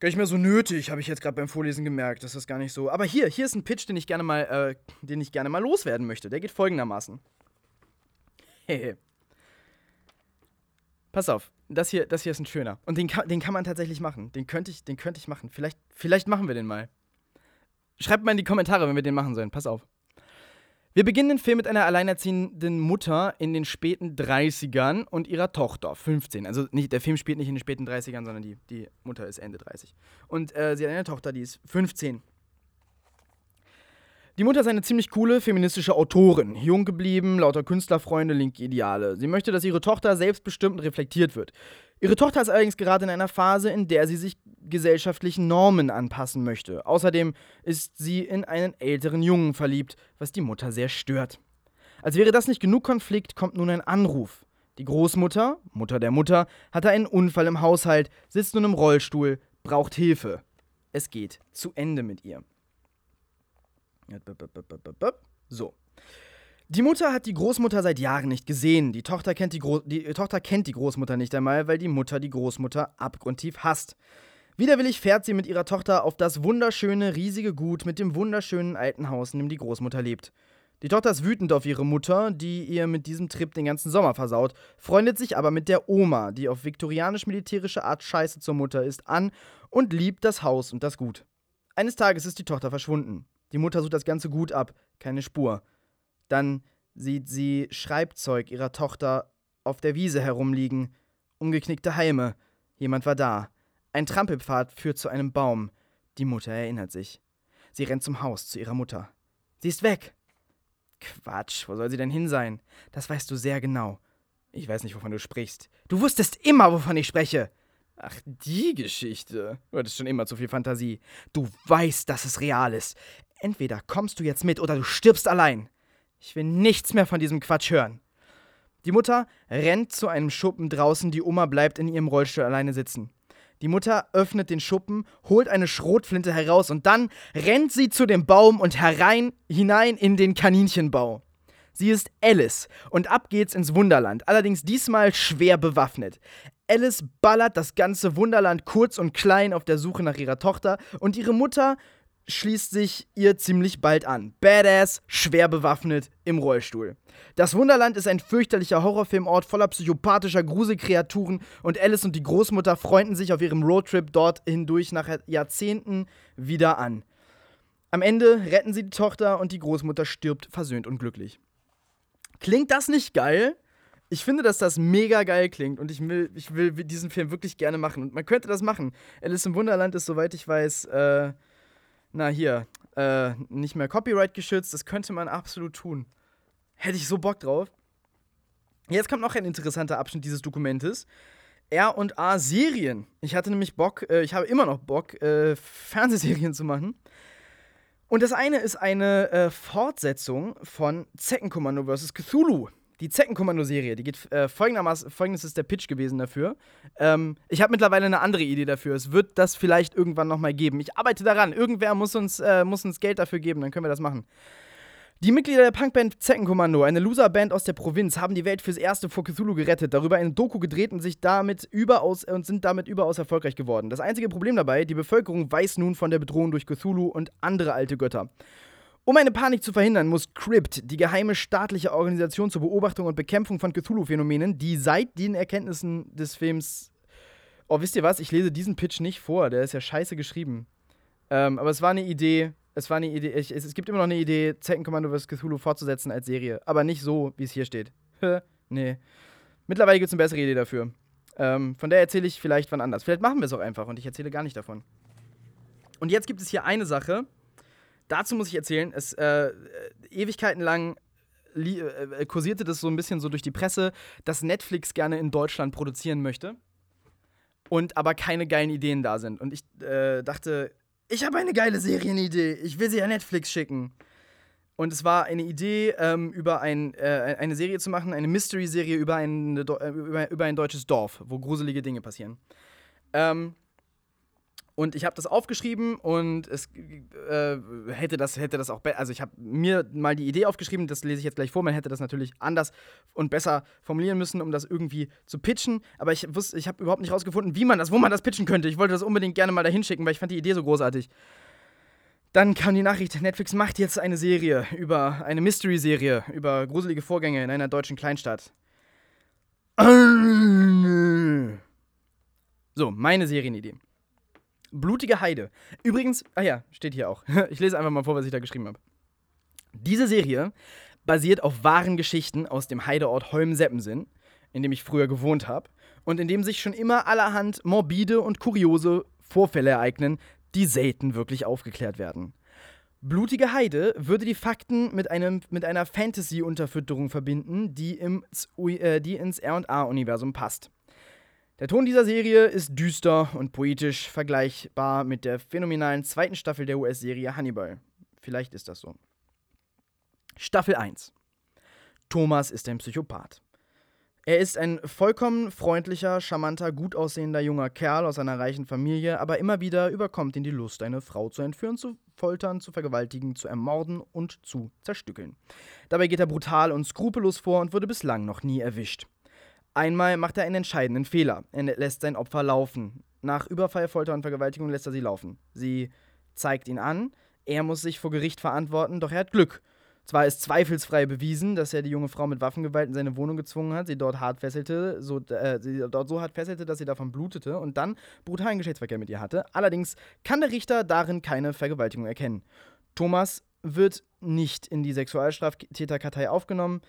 gar nicht mehr so nötig, habe ich jetzt gerade beim Vorlesen gemerkt. Das ist gar nicht so. Aber hier, hier ist ein Pitch, den ich gerne mal, äh, den ich gerne mal loswerden möchte. Der geht folgendermaßen. Pass auf, das hier, das hier ist ein schöner. Und den kann, den kann man tatsächlich machen. Den könnte ich, den könnte ich machen. Vielleicht, vielleicht machen wir den mal. Schreibt mal in die Kommentare, wenn wir den machen sollen. Pass auf. Wir beginnen den Film mit einer alleinerziehenden Mutter in den späten 30ern und ihrer Tochter, 15. Also nicht, der Film spielt nicht in den späten 30ern, sondern die, die Mutter ist Ende 30. Und äh, sie hat eine Tochter, die ist 15. Die Mutter ist eine ziemlich coole feministische Autorin, jung geblieben, lauter Künstlerfreunde, linke Ideale. Sie möchte, dass ihre Tochter selbstbestimmt und reflektiert wird. Ihre Tochter ist allerdings gerade in einer Phase, in der sie sich gesellschaftlichen Normen anpassen möchte. Außerdem ist sie in einen älteren Jungen verliebt, was die Mutter sehr stört. Als wäre das nicht genug Konflikt, kommt nun ein Anruf. Die Großmutter, Mutter der Mutter, hatte einen Unfall im Haushalt, sitzt nun im Rollstuhl, braucht Hilfe. Es geht zu Ende mit ihr. So. Die Mutter hat die Großmutter seit Jahren nicht gesehen. Die Tochter, kennt die, die Tochter kennt die Großmutter nicht einmal, weil die Mutter die Großmutter abgrundtief hasst. Widerwillig fährt sie mit ihrer Tochter auf das wunderschöne, riesige Gut mit dem wunderschönen alten Haus, in dem die Großmutter lebt. Die Tochter ist wütend auf ihre Mutter, die ihr mit diesem Trip den ganzen Sommer versaut, freundet sich aber mit der Oma, die auf viktorianisch-militärische Art scheiße zur Mutter ist, an und liebt das Haus und das Gut. Eines Tages ist die Tochter verschwunden. Die Mutter sucht das ganze Gut ab, keine Spur. Dann sieht sie Schreibzeug ihrer Tochter auf der Wiese herumliegen, umgeknickte Halme. Jemand war da. Ein Trampelpfad führt zu einem Baum. Die Mutter erinnert sich. Sie rennt zum Haus, zu ihrer Mutter. Sie ist weg. Quatsch, wo soll sie denn hin sein? Das weißt du sehr genau. Ich weiß nicht, wovon du sprichst. Du wusstest immer, wovon ich spreche. Ach, die Geschichte. Du hattest schon immer zu viel Fantasie. Du weißt, dass es real ist. Entweder kommst du jetzt mit oder du stirbst allein. Ich will nichts mehr von diesem Quatsch hören. Die Mutter rennt zu einem Schuppen draußen, die Oma bleibt in ihrem Rollstuhl alleine sitzen. Die Mutter öffnet den Schuppen, holt eine Schrotflinte heraus und dann rennt sie zu dem Baum und herein hinein in den Kaninchenbau. Sie ist Alice und ab geht's ins Wunderland, allerdings diesmal schwer bewaffnet. Alice ballert das ganze Wunderland kurz und klein auf der Suche nach ihrer Tochter und ihre Mutter schließt sich ihr ziemlich bald an. Badass, schwer bewaffnet, im Rollstuhl. Das Wunderland ist ein fürchterlicher Horrorfilmort voller psychopathischer Gruselkreaturen und Alice und die Großmutter freunden sich auf ihrem Roadtrip dort hindurch nach Jahrzehnten wieder an. Am Ende retten sie die Tochter und die Großmutter stirbt versöhnt und glücklich. Klingt das nicht geil? Ich finde, dass das mega geil klingt und ich will, ich will diesen Film wirklich gerne machen. Und man könnte das machen. Alice im Wunderland ist, soweit ich weiß, äh, na hier, äh, nicht mehr Copyright geschützt. Das könnte man absolut tun. Hätte ich so Bock drauf. Jetzt kommt noch ein interessanter Abschnitt dieses Dokumentes. R und A Serien. Ich hatte nämlich Bock, äh, ich habe immer noch Bock, äh, Fernsehserien zu machen. Und das eine ist eine äh, Fortsetzung von Zeckenkommando vs. Cthulhu. Die Zeckenkommando-Serie, die geht äh, folgendermaßen, folgendes ist der Pitch gewesen dafür. Ähm, ich habe mittlerweile eine andere Idee dafür. Es wird das vielleicht irgendwann nochmal geben. Ich arbeite daran. Irgendwer muss uns, äh, muss uns Geld dafür geben, dann können wir das machen. Die Mitglieder der Punkband Zeckenkommando, eine Loserband aus der Provinz, haben die Welt fürs erste vor Cthulhu gerettet, darüber eine Doku gedreht und sich damit überaus und sind damit überaus erfolgreich geworden. Das einzige Problem dabei, die Bevölkerung weiß nun von der Bedrohung durch Cthulhu und andere alte Götter. Um eine Panik zu verhindern, muss Crypt, die geheime staatliche Organisation zur Beobachtung und Bekämpfung von Cthulhu-Phänomenen, die seit den Erkenntnissen des Films. Oh, wisst ihr was? Ich lese diesen Pitch nicht vor, der ist ja scheiße geschrieben. Ähm, aber es war eine Idee. Es war eine Idee. Ich, es, es, gibt immer noch eine Idee, Zeckenkommando vs. Cthulhu fortzusetzen als Serie. Aber nicht so, wie es hier steht. nee. Mittlerweile gibt es eine bessere Idee dafür. Ähm, von der erzähle ich vielleicht wann anders. Vielleicht machen wir es auch einfach und ich erzähle gar nicht davon. Und jetzt gibt es hier eine Sache, Dazu muss ich erzählen, es äh, Ewigkeiten lang äh, kursierte das so ein bisschen so durch die Presse, dass Netflix gerne in Deutschland produzieren möchte und aber keine geilen Ideen da sind. Und ich äh, dachte, ich habe eine geile Serienidee, ich will sie an Netflix schicken. Und es war eine Idee, ähm, über ein, äh, eine Serie zu machen, eine Mystery-Serie über, ein, äh, über, über ein deutsches Dorf, wo gruselige Dinge passieren. Ähm, und ich habe das aufgeschrieben und es äh, hätte das hätte das auch also ich habe mir mal die Idee aufgeschrieben, das lese ich jetzt gleich vor, man hätte das natürlich anders und besser formulieren müssen, um das irgendwie zu pitchen, aber ich wusste, ich habe überhaupt nicht rausgefunden, wie man das, wo man das pitchen könnte. Ich wollte das unbedingt gerne mal dahin schicken, weil ich fand die Idee so großartig. Dann kam die Nachricht, Netflix macht jetzt eine Serie über eine Mystery-Serie über gruselige Vorgänge in einer deutschen Kleinstadt. So, meine Serienidee. Blutige Heide. Übrigens, ah ja, steht hier auch. <laughs> Ich lese einfach mal vor, was ich da geschrieben habe. Diese Serie basiert auf wahren Geschichten aus dem Heideort Holmseppensen, in dem ich früher gewohnt habe, und in dem sich schon immer allerhand morbide und kuriose Vorfälle ereignen, die selten wirklich aufgeklärt werden. Blutige Heide würde die Fakten mit, einem, mit einer Fantasy-Unterfütterung verbinden, die, im, äh, die ins RA-Universum passt. Der Ton dieser Serie ist düster und poetisch vergleichbar mit der phänomenalen zweiten Staffel der US-Serie Hannibal. Vielleicht ist das so. Staffel 1. Thomas ist ein Psychopath. Er ist ein vollkommen freundlicher, charmanter, gut aussehender junger Kerl aus einer reichen Familie, aber immer wieder überkommt ihn die Lust, eine Frau zu entführen, zu foltern, zu vergewaltigen, zu ermorden und zu zerstückeln. Dabei geht er brutal und skrupellos vor und wurde bislang noch nie erwischt. Einmal macht er einen entscheidenden Fehler. Er lässt sein Opfer laufen. Nach Überfall, Folter und Vergewaltigung lässt er sie laufen. Sie zeigt ihn an, er muss sich vor Gericht verantworten, doch er hat Glück. Zwar ist zweifelsfrei bewiesen, dass er die junge Frau mit Waffengewalt in seine Wohnung gezwungen hat, sie dort hart fesselte, so, äh, sie dort so hart fesselte, dass sie davon blutete und dann brutalen Geschlechtsverkehr mit ihr hatte. Allerdings kann der Richter darin keine Vergewaltigung erkennen. Thomas wird nicht in die Sexualstraftäterkartei aufgenommen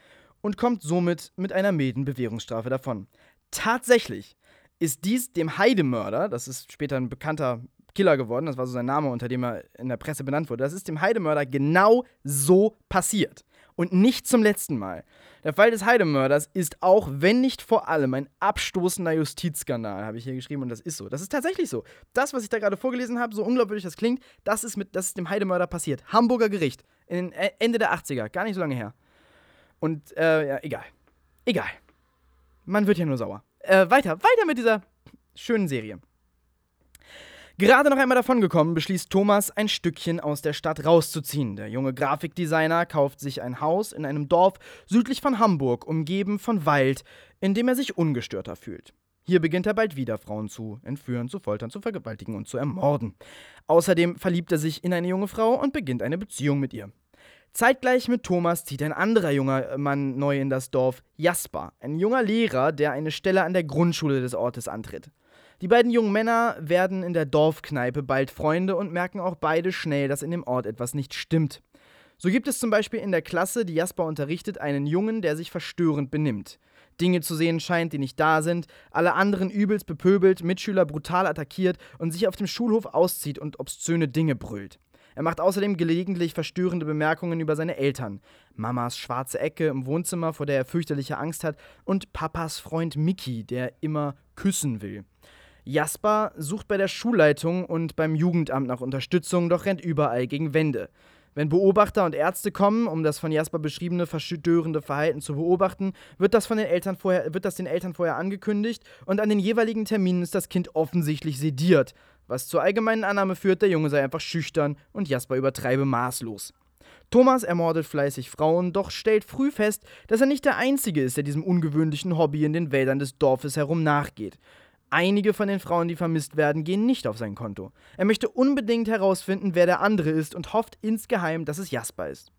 und kommt somit mit einer milden Bewährungsstrafe davon. Tatsächlich ist dies dem Heidemörder, das ist später ein bekannter Killer geworden. Das war so sein Name, unter dem er in der Presse benannt wurde. Das ist dem Heidemörder genau so passiert. Und nicht zum letzten Mal. Der Fall des Heidemörders ist auch, wenn nicht vor allem, ein abstoßender Justizskandal, habe ich hier geschrieben, und das ist so. Das ist tatsächlich so. Das, was ich da gerade vorgelesen habe, so unglaubwürdig das klingt, das ist, mit, das ist dem Heidemörder passiert. Hamburger Gericht. In, äh, Ende der 80er, gar nicht so lange her. Und, äh, ja, egal. Egal. Man wird ja nur sauer. Äh, weiter, weiter mit dieser schönen Serie. Gerade noch einmal davongekommen, beschließt Thomas, ein Stückchen aus der Stadt rauszuziehen. Der junge Grafikdesigner kauft sich ein Haus in einem Dorf südlich von Hamburg, umgeben von Wald, in dem er sich ungestörter fühlt. Hier beginnt er bald wieder, Frauen zu entführen, zu foltern, zu vergewaltigen und zu ermorden. Außerdem verliebt er sich in eine junge Frau und beginnt eine Beziehung mit ihr. Zeitgleich mit Thomas zieht ein anderer junger Mann neu in das Dorf, Jasper, ein junger Lehrer, der eine Stelle an der Grundschule des Ortes antritt. Die beiden jungen Männer werden in der Dorfkneipe bald Freunde und merken auch beide schnell, dass in dem Ort etwas nicht stimmt. So gibt es zum Beispiel in der Klasse, die Jasper unterrichtet, einen Jungen, der sich verstörend benimmt. Dinge zu sehen scheint, die nicht da sind, alle anderen übelst bepöbelt, Mitschüler brutal attackiert und sich auf dem Schulhof auszieht und obszöne Dinge brüllt. Er macht außerdem gelegentlich verstörende Bemerkungen über seine Eltern. Mamas schwarze Ecke im Wohnzimmer, vor der er fürchterliche Angst hat, und Papas Freund Mickey, der immer küssen will. Jasper sucht bei der Schulleitung und beim Jugendamt nach Unterstützung, doch rennt überall gegen Wände. Wenn Beobachter und Ärzte kommen, um das von Jasper beschriebene verstörende Verhalten zu beobachten, wird das, von den Eltern vorher, wird das den Eltern vorher angekündigt und an den jeweiligen Terminen ist das Kind offensichtlich sediert, was zur allgemeinen Annahme führt, der Junge sei einfach schüchtern und Jasper übertreibe maßlos. Thomas ermordet fleißig Frauen, doch stellt früh fest, dass er nicht der Einzige ist, der diesem ungewöhnlichen Hobby in den Wäldern des Dorfes herum nachgeht. Einige von den Frauen, die vermisst werden, gehen nicht auf sein Konto. Er möchte unbedingt herausfinden, wer der andere ist und hofft insgeheim, dass es Jasper ist.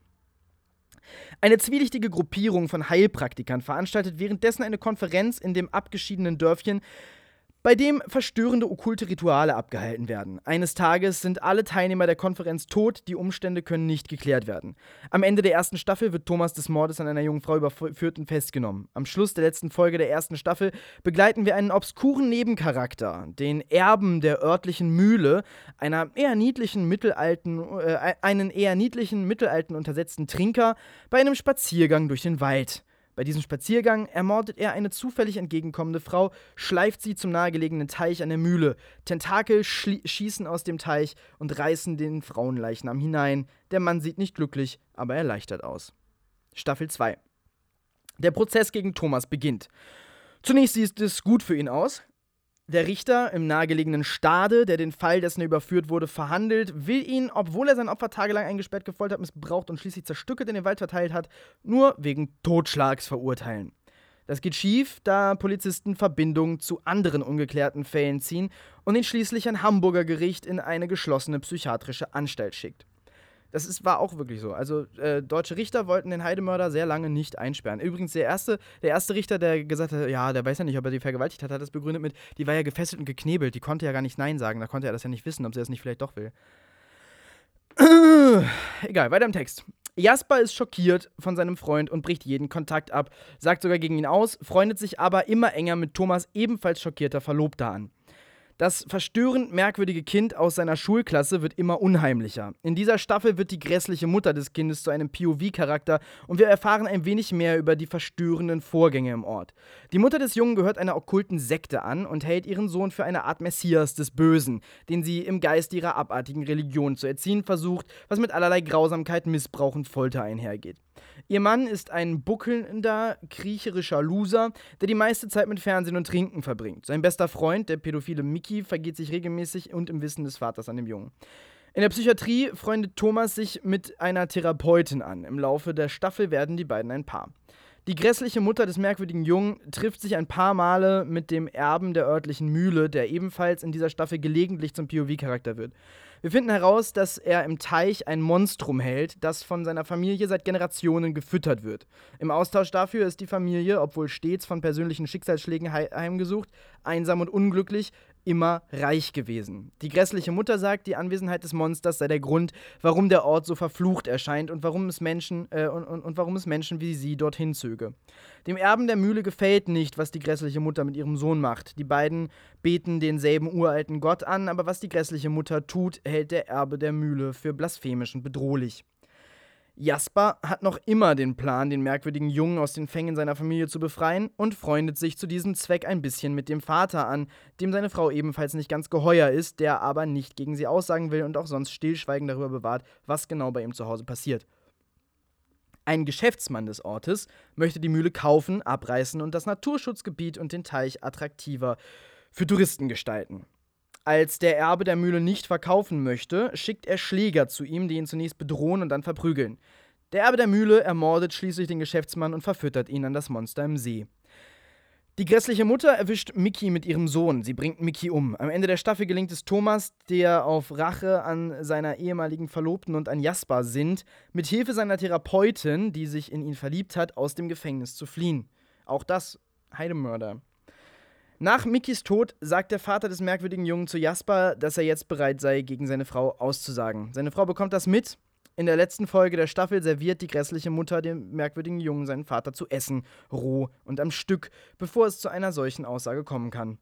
Eine zwielichtige Gruppierung von Heilpraktikern veranstaltet währenddessen eine Konferenz in dem abgeschiedenen Dörfchen, bei dem verstörende okkulte Rituale abgehalten werden. Eines Tages sind alle Teilnehmer der Konferenz tot, die Umstände können nicht geklärt werden. Am Ende der ersten Staffel wird Thomas des Mordes an einer jungen Frau überführt und festgenommen. Am Schluss der letzten Folge der ersten Staffel begleiten wir einen obskuren Nebencharakter, den Erben der örtlichen Mühle, einer eher niedlichen mittelalten, äh, einen eher niedlichen mittelalten untersetzten Trinker, bei einem Spaziergang durch den Wald. Bei diesem Spaziergang ermordet er eine zufällig entgegenkommende Frau, schleift sie zum nahegelegenen Teich an der Mühle. Tentakel schießen aus dem Teich und reißen den Frauenleichnam hinein. Der Mann sieht nicht glücklich, aber erleichtert aus. Staffel 2 Der Prozess gegen Thomas beginnt. Zunächst sieht es gut für ihn aus. Der Richter im nahegelegenen Stade, der den Fall, dessen er überführt wurde, verhandelt, will ihn, obwohl er sein Opfer tagelang eingesperrt, gefoltert, missbraucht und schließlich zerstückelt in den Wald verteilt hat, nur wegen Totschlags verurteilen. Das geht schief, da Polizisten Verbindungen zu anderen ungeklärten Fällen ziehen und ihn schließlich ein Hamburger Gericht in eine geschlossene psychiatrische Anstalt schickt. Das ist, war auch wirklich so. Also äh, deutsche Richter wollten den Heidemörder sehr lange nicht einsperren. Übrigens, der erste, der erste Richter, der gesagt hat, ja, der weiß ja nicht, ob er die vergewaltigt hat, hat das begründet mit, die war ja gefesselt und geknebelt, die konnte ja gar nicht Nein sagen, da konnte er das ja nicht wissen, ob sie das nicht vielleicht doch will. <clears throat> Egal, weiter im Text. Jasper ist schockiert von seinem Freund und bricht jeden Kontakt ab, sagt sogar gegen ihn aus, freundet sich aber immer enger mit Thomas ebenfalls schockierter Verlobter an. Das verstörend merkwürdige Kind aus seiner Schulklasse wird immer unheimlicher. In dieser Staffel wird die grässliche Mutter des Kindes zu einem POV-Charakter und wir erfahren ein wenig mehr über die verstörenden Vorgänge im Ort. Die Mutter des Jungen gehört einer okkulten Sekte an und hält ihren Sohn für eine Art Messias des Bösen, den sie im Geist ihrer abartigen Religion zu erziehen versucht, was mit allerlei Grausamkeit, Missbrauch und Folter einhergeht. Ihr Mann ist ein buckelnder, kriecherischer Loser, der die meiste Zeit mit Fernsehen und Trinken verbringt. Sein bester Freund, der pädophile Mickey, vergeht sich regelmäßig und im Wissen des Vaters an dem Jungen. In der Psychiatrie freundet Thomas sich mit einer Therapeutin an. Im Laufe der Staffel werden die beiden ein Paar. Die grässliche Mutter des merkwürdigen Jungen trifft sich ein paar Male mit dem Erben der örtlichen Mühle, der ebenfalls in dieser Staffel gelegentlich zum POV-Charakter wird. Wir finden heraus, dass er im Teich ein Monstrum hält, das von seiner Familie seit Generationen gefüttert wird. Im Austausch dafür ist die Familie, obwohl stets von persönlichen Schicksalsschlägen heimgesucht, einsam und unglücklich, immer reich gewesen. Die grässliche Mutter sagt, die Anwesenheit des Monsters sei der Grund, warum der Ort so verflucht erscheint und warum es Menschen, äh, und, und, und warum es Menschen wie sie dorthin zöge. Dem Erben der Mühle gefällt nicht, was die grässliche Mutter mit ihrem Sohn macht. Die beiden beten denselben uralten Gott an, aber was die grässliche Mutter tut, hält der Erbe der Mühle für blasphemisch und bedrohlich. Jasper hat noch immer den Plan, den merkwürdigen Jungen aus den Fängen seiner Familie zu befreien und freundet sich zu diesem Zweck ein bisschen mit dem Vater an, dem seine Frau ebenfalls nicht ganz geheuer ist, der aber nicht gegen sie aussagen will und auch sonst stillschweigend darüber bewahrt, was genau bei ihm zu Hause passiert. Ein Geschäftsmann des Ortes möchte die Mühle kaufen, abreißen und das Naturschutzgebiet und den Teich attraktiver für Touristen gestalten. Als der Erbe der Mühle nicht verkaufen möchte, schickt er Schläger zu ihm, die ihn zunächst bedrohen und dann verprügeln. Der Erbe der Mühle ermordet schließlich den Geschäftsmann und verfüttert ihn an das Monster im See. Die grässliche Mutter erwischt Mickey mit ihrem Sohn. Sie bringt Mickey um. Am Ende der Staffel gelingt es Thomas, der auf Rache an seiner ehemaligen Verlobten und an Jasper sinnt, mit Hilfe seiner Therapeutin, die sich in ihn verliebt hat, aus dem Gefängnis zu fliehen. Auch das Heidemörder. Nach Mickys Tod sagt der Vater des merkwürdigen Jungen zu Jasper, dass er jetzt bereit sei, gegen seine Frau auszusagen. Seine Frau bekommt das mit. In der letzten Folge der Staffel serviert die grässliche Mutter dem merkwürdigen Jungen seinen Vater zu essen, roh und am Stück, bevor es zu einer solchen Aussage kommen kann.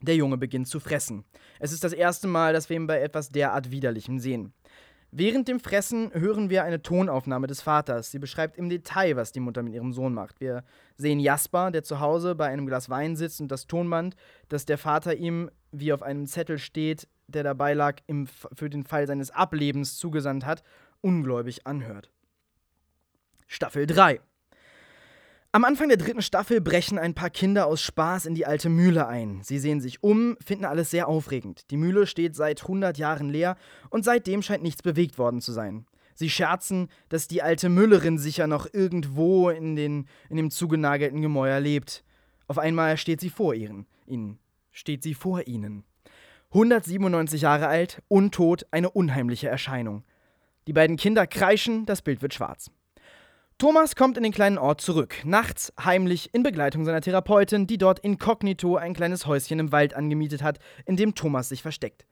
Der Junge beginnt zu fressen. Es ist das erste Mal, dass wir ihn bei etwas derart Widerlichem sehen. Während dem Fressen hören wir eine Tonaufnahme des Vaters. Sie beschreibt im Detail, was die Mutter mit ihrem Sohn macht. Wir sehen Jasper, der zu Hause bei einem Glas Wein sitzt und das Tonband, das der Vater ihm, wie auf einem Zettel steht, der dabei lag, im, für den Fall seines Ablebens zugesandt hat, ungläubig anhört. Staffel 3 am Anfang der dritten Staffel brechen ein paar Kinder aus Spaß in die alte Mühle ein. Sie sehen sich um, finden alles sehr aufregend. Die Mühle steht seit 100 Jahren leer und seitdem scheint nichts bewegt worden zu sein. Sie scherzen, dass die alte Müllerin sicher noch irgendwo in, den, in dem zugenagelten Gemäuer lebt. Auf einmal steht sie vor ihren, ihnen. Steht sie vor ihnen. 197 Jahre alt, untot, eine unheimliche Erscheinung. Die beiden Kinder kreischen, das Bild wird schwarz. Thomas kommt in den kleinen Ort zurück, nachts heimlich in Begleitung seiner Therapeutin, die dort inkognito ein kleines Häuschen im Wald angemietet hat, in dem Thomas sich versteckt.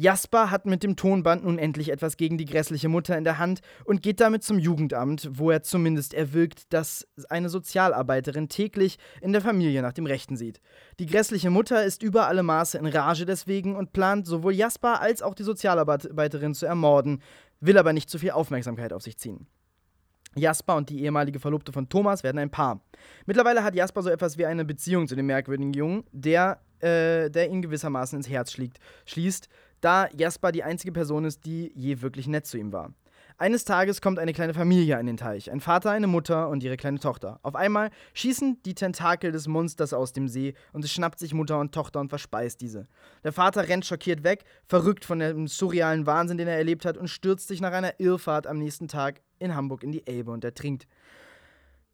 Jasper hat mit dem Tonband nun endlich etwas gegen die grässliche Mutter in der Hand und geht damit zum Jugendamt, wo er zumindest erwirkt, dass eine Sozialarbeiterin täglich in der Familie nach dem Rechten sieht. Die grässliche Mutter ist über alle Maße in Rage deswegen und plant sowohl Jasper als auch die Sozialarbeiterin zu ermorden, will aber nicht zu viel Aufmerksamkeit auf sich ziehen. Jasper und die ehemalige Verlobte von Thomas werden ein Paar. Mittlerweile hat Jasper so etwas wie eine Beziehung zu dem merkwürdigen Jungen, der, äh, der ihn gewissermaßen ins Herz schließt, da Jasper die einzige Person ist, die je wirklich nett zu ihm war. Eines Tages kommt eine kleine Familie an den Teich. Ein Vater, eine Mutter und ihre kleine Tochter. Auf einmal schießen die Tentakel des Monsters aus dem See und es schnappt sich Mutter und Tochter und verspeist diese. Der Vater rennt schockiert weg, verrückt von dem surrealen Wahnsinn, den er erlebt hat, und stürzt sich nach einer Irrfahrt am nächsten Tag in Hamburg in die Elbe und ertrinkt.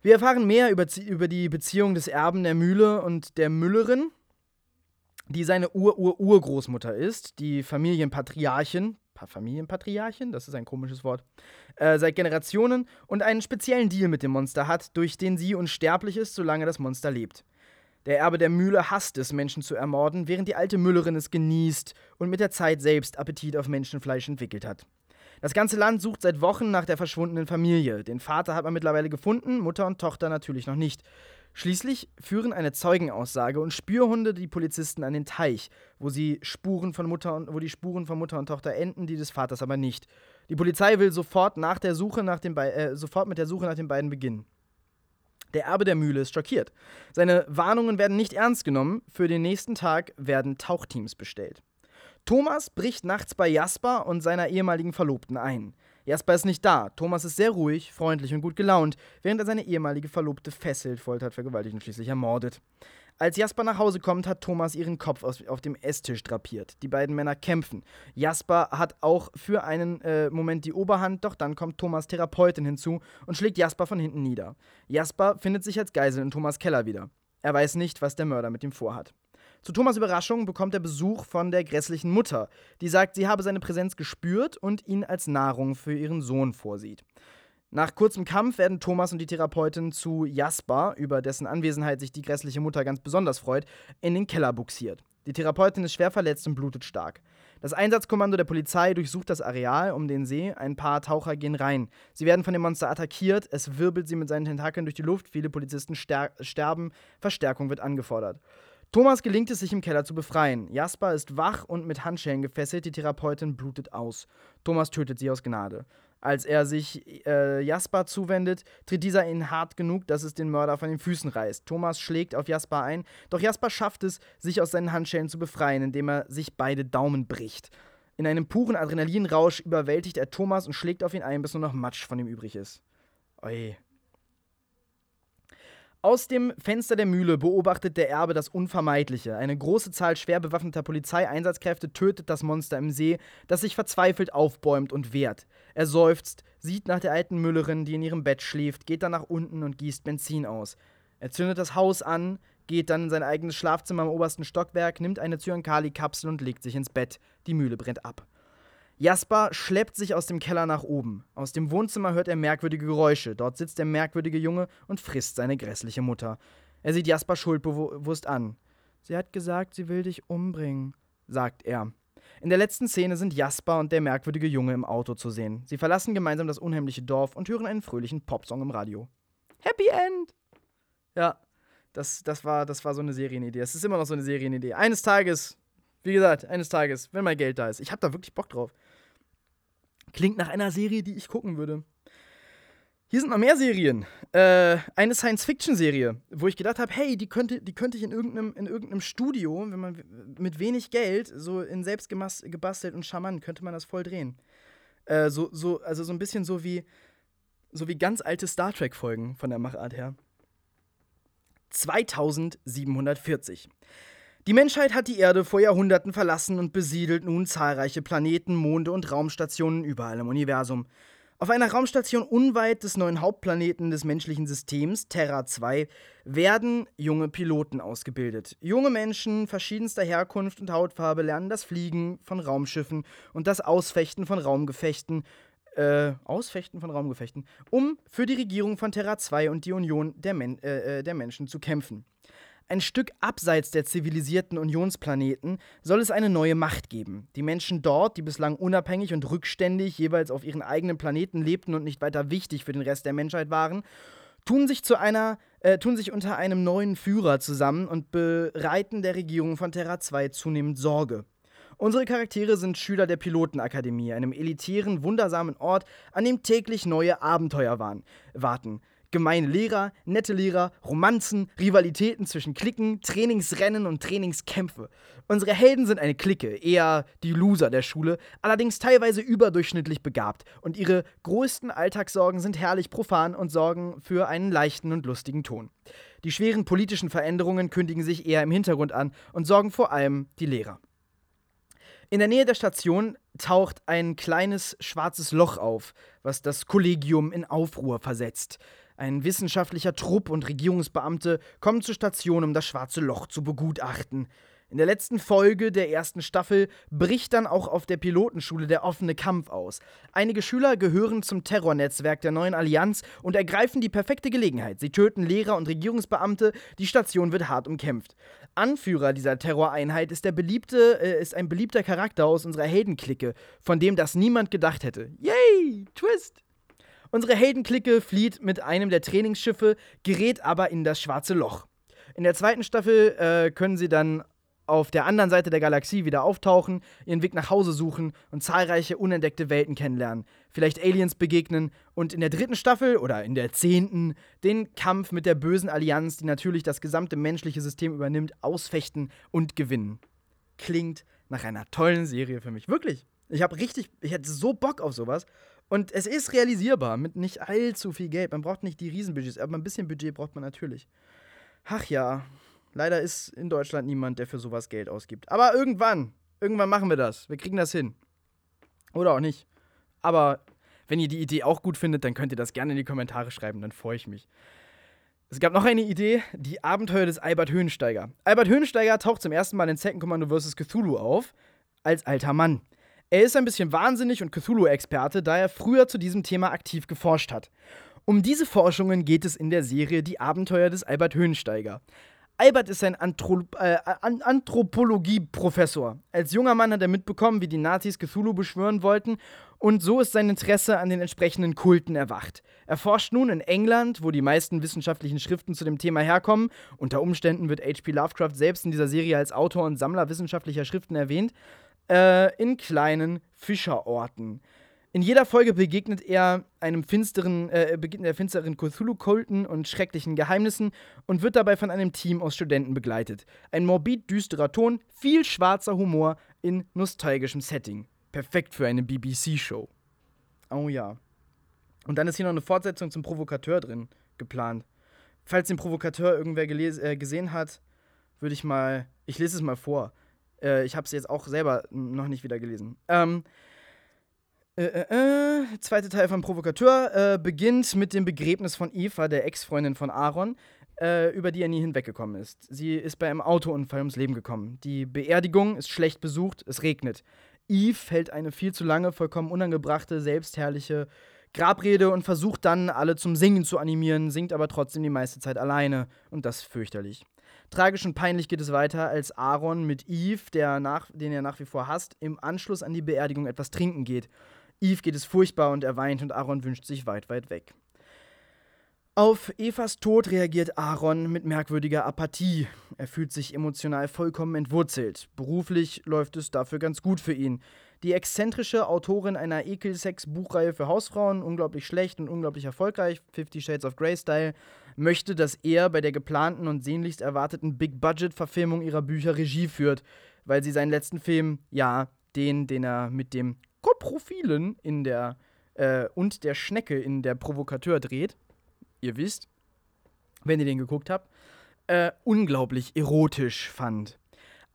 Wir erfahren mehr über, über die Beziehung des Erben der Mühle und der Müllerin, die seine Ur-Ur-Urgroßmutter ist, die Familienpatriarchin, Familienpatriarchin, das ist ein komisches Wort, äh, seit Generationen und einen speziellen Deal mit dem Monster hat, durch den sie unsterblich ist, solange das Monster lebt. Der Erbe der Mühle hasst es, Menschen zu ermorden, während die alte Müllerin es genießt und mit der Zeit selbst Appetit auf Menschenfleisch entwickelt hat. Das ganze Land sucht seit Wochen nach der verschwundenen Familie. Den Vater hat man mittlerweile gefunden, Mutter und Tochter natürlich noch nicht. Schließlich führen eine Zeugenaussage und Spürhunde die Polizisten an den Teich, wo, sie Spuren von Mutter und, wo die Spuren von Mutter und Tochter enden, die des Vaters aber nicht. Die Polizei will sofort, nach der Suche nach den äh, sofort mit der Suche nach den beiden beginnen. Der Erbe der Mühle ist schockiert. Seine Warnungen werden nicht ernst genommen. Für den nächsten Tag werden Tauchteams bestellt. Thomas bricht nachts bei Jasper und seiner ehemaligen Verlobten ein. Jasper ist nicht da. Thomas ist sehr ruhig, freundlich und gut gelaunt, während er seine ehemalige Verlobte fesselt, foltert, vergewaltigt und schließlich ermordet. Als Jasper nach Hause kommt, hat Thomas ihren Kopf auf dem Esstisch drapiert. Die beiden Männer kämpfen. Jasper hat auch für einen äh, Moment die Oberhand, doch dann kommt Thomas Therapeutin hinzu und schlägt Jasper von hinten nieder. Jasper findet sich als Geisel in Thomas Keller wieder. Er weiß nicht, was der Mörder mit ihm vorhat. Zu Thomas Überraschung bekommt er Besuch von der grässlichen Mutter, die sagt, sie habe seine Präsenz gespürt und ihn als Nahrung für ihren Sohn vorsieht. Nach kurzem Kampf werden Thomas und die Therapeutin zu Jasper, über dessen Anwesenheit sich die grässliche Mutter ganz besonders freut, in den Keller buxiert. Die Therapeutin ist schwer verletzt und blutet stark. Das Einsatzkommando der Polizei durchsucht das Areal um den See. Ein paar Taucher gehen rein. Sie werden von dem Monster attackiert. Es wirbelt sie mit seinen Tentakeln durch die Luft. Viele Polizisten sterben. Verstärkung wird angefordert. Thomas gelingt es, sich im Keller zu befreien. Jasper ist wach und mit Handschellen gefesselt, die Therapeutin blutet aus. Thomas tötet sie aus Gnade. Als er sich äh, Jasper zuwendet, tritt dieser ihn hart genug, dass es den Mörder von den Füßen reißt. Thomas schlägt auf Jasper ein, doch Jasper schafft es, sich aus seinen Handschellen zu befreien, indem er sich beide Daumen bricht. In einem puren Adrenalinrausch überwältigt er Thomas und schlägt auf ihn ein, bis nur noch Matsch von ihm übrig ist. Oi, aus dem Fenster der Mühle beobachtet der Erbe das Unvermeidliche. Eine große Zahl schwer bewaffneter Polizeieinsatzkräfte tötet das Monster im See, das sich verzweifelt aufbäumt und wehrt. Er seufzt, sieht nach der alten Müllerin, die in ihrem Bett schläft, geht dann nach unten und gießt Benzin aus. Er zündet das Haus an, geht dann in sein eigenes Schlafzimmer im obersten Stockwerk, nimmt eine Zyankali-Kapsel und legt sich ins Bett. Die Mühle brennt ab. Jasper schleppt sich aus dem Keller nach oben. Aus dem Wohnzimmer hört er merkwürdige Geräusche. Dort sitzt der merkwürdige Junge und frisst seine grässliche Mutter. Er sieht Jasper schuldbewusst an. Sie hat gesagt, sie will dich umbringen, sagt er. In der letzten Szene sind Jasper und der merkwürdige Junge im Auto zu sehen. Sie verlassen gemeinsam das unheimliche Dorf und hören einen fröhlichen Popsong im Radio. Happy End! Ja, das, das, war, das war so eine Serienidee. Es ist immer noch so eine Serienidee. Eines Tages, wie gesagt, eines Tages, wenn mein Geld da ist. Ich hab da wirklich Bock drauf. Klingt nach einer Serie, die ich gucken würde. Hier sind noch mehr Serien. Äh, eine Science-Fiction-Serie, wo ich gedacht habe, hey, die könnte, die könnte ich in irgendeinem, in irgendeinem Studio, wenn man mit wenig Geld, so in selbst gebastelt und charmant, könnte man das voll drehen. Äh, so, so, also so ein bisschen so wie, so wie ganz alte Star Trek-Folgen von der Machart her. 2740. Die Menschheit hat die Erde vor Jahrhunderten verlassen und besiedelt nun zahlreiche Planeten, Monde und Raumstationen überall im Universum. Auf einer Raumstation unweit des neuen Hauptplaneten des menschlichen Systems, Terra 2, werden junge Piloten ausgebildet. Junge Menschen verschiedenster Herkunft und Hautfarbe lernen das Fliegen von Raumschiffen und das Ausfechten von Raumgefechten, äh, Ausfechten von Raumgefechten, um für die Regierung von Terra 2 und die Union der, Men äh, äh, der Menschen zu kämpfen. Ein Stück abseits der zivilisierten Unionsplaneten soll es eine neue Macht geben. Die Menschen dort, die bislang unabhängig und rückständig jeweils auf ihren eigenen Planeten lebten und nicht weiter wichtig für den Rest der Menschheit waren, tun sich zu einer äh, tun sich unter einem neuen Führer zusammen und bereiten der Regierung von Terra 2 zunehmend Sorge. Unsere Charaktere sind Schüler der Pilotenakademie, einem elitären, wundersamen Ort, an dem täglich neue Abenteuer waren, warten gemeine Lehrer, nette Lehrer, Romanzen, Rivalitäten zwischen Klicken, Trainingsrennen und Trainingskämpfe. Unsere Helden sind eine Clique, eher die Loser der Schule, allerdings teilweise überdurchschnittlich begabt und ihre größten Alltagssorgen sind herrlich profan und sorgen für einen leichten und lustigen Ton. Die schweren politischen Veränderungen kündigen sich eher im Hintergrund an und sorgen vor allem die Lehrer. In der Nähe der Station taucht ein kleines schwarzes Loch auf, was das Kollegium in Aufruhr versetzt. Ein wissenschaftlicher Trupp und Regierungsbeamte kommen zur Station, um das schwarze Loch zu begutachten. In der letzten Folge der ersten Staffel bricht dann auch auf der Pilotenschule der offene Kampf aus. Einige Schüler gehören zum Terrornetzwerk der neuen Allianz und ergreifen die perfekte Gelegenheit. Sie töten Lehrer und Regierungsbeamte, die Station wird hart umkämpft. Anführer dieser Terroreinheit ist, der beliebte, äh, ist ein beliebter Charakter aus unserer Heldenklicke, von dem das niemand gedacht hätte. Yay! Twist! Unsere Heldenklicke flieht mit einem der Trainingsschiffe, gerät aber in das schwarze Loch. In der zweiten Staffel äh, können sie dann auf der anderen Seite der Galaxie wieder auftauchen, ihren Weg nach Hause suchen und zahlreiche unentdeckte Welten kennenlernen, vielleicht Aliens begegnen und in der dritten Staffel oder in der zehnten den Kampf mit der bösen Allianz, die natürlich das gesamte menschliche System übernimmt, ausfechten und gewinnen. Klingt nach einer tollen Serie für mich. Wirklich. Ich habe richtig, ich hätte so Bock auf sowas. Und es ist realisierbar mit nicht allzu viel Geld. Man braucht nicht die Riesenbudgets, aber ein bisschen Budget braucht man natürlich. Ach ja, Leider ist in Deutschland niemand, der für sowas Geld ausgibt. Aber irgendwann, irgendwann machen wir das. Wir kriegen das hin. Oder auch nicht. Aber wenn ihr die Idee auch gut findet, dann könnt ihr das gerne in die Kommentare schreiben, dann freue ich mich. Es gab noch eine Idee, die Abenteuer des Albert Höhensteiger. Albert Höhensteiger taucht zum ersten Mal in Second Commando vs. Cthulhu auf, als alter Mann. Er ist ein bisschen wahnsinnig und Cthulhu-Experte, da er früher zu diesem Thema aktiv geforscht hat. Um diese Forschungen geht es in der Serie Die Abenteuer des Albert Höhensteiger. Albert ist ein Anthrop äh, Anthropologie-Professor. Als junger Mann hat er mitbekommen, wie die Nazis Cthulhu beschwören wollten, und so ist sein Interesse an den entsprechenden Kulten erwacht. Er forscht nun in England, wo die meisten wissenschaftlichen Schriften zu dem Thema herkommen. Unter Umständen wird H.P. Lovecraft selbst in dieser Serie als Autor und Sammler wissenschaftlicher Schriften erwähnt, äh, in kleinen Fischerorten. In jeder Folge begegnet er einem finsteren, äh, begegnet er finsteren Cthulhu-Kulten und schrecklichen Geheimnissen und wird dabei von einem Team aus Studenten begleitet. Ein morbid düsterer Ton, viel schwarzer Humor in nostalgischem Setting. Perfekt für eine BBC-Show. Oh ja. Und dann ist hier noch eine Fortsetzung zum Provokateur drin geplant. Falls den Provokateur irgendwer äh, gesehen hat, würde ich mal. Ich lese es mal vor. Äh, ich habe es jetzt auch selber noch nicht wieder gelesen. Ähm. Äh, äh, äh, zweite Teil von Provokateur äh, beginnt mit dem Begräbnis von Eva, der Ex-Freundin von Aaron, äh, über die er nie hinweggekommen ist. Sie ist bei einem Autounfall ums Leben gekommen. Die Beerdigung ist schlecht besucht, es regnet. Eve hält eine viel zu lange, vollkommen unangebrachte, selbstherrliche Grabrede und versucht dann, alle zum Singen zu animieren, singt aber trotzdem die meiste Zeit alleine. Und das fürchterlich. Tragisch und peinlich geht es weiter, als Aaron mit Eve, der nach, den er nach wie vor hasst, im Anschluss an die Beerdigung etwas trinken geht. Eve geht es furchtbar und er weint und Aaron wünscht sich weit, weit weg. Auf Evas Tod reagiert Aaron mit merkwürdiger Apathie. Er fühlt sich emotional vollkommen entwurzelt. Beruflich läuft es dafür ganz gut für ihn. Die exzentrische Autorin einer Ekelsex-Buchreihe für Hausfrauen, unglaublich schlecht und unglaublich erfolgreich, Fifty Shades of Grey Style, möchte, dass er bei der geplanten und sehnlichst erwarteten Big-Budget-Verfilmung ihrer Bücher Regie führt, weil sie seinen letzten Film, ja, den, den er mit dem Profilen in der äh, und der Schnecke in der Provokateur dreht, ihr wisst, wenn ihr den geguckt habt, äh, unglaublich erotisch fand.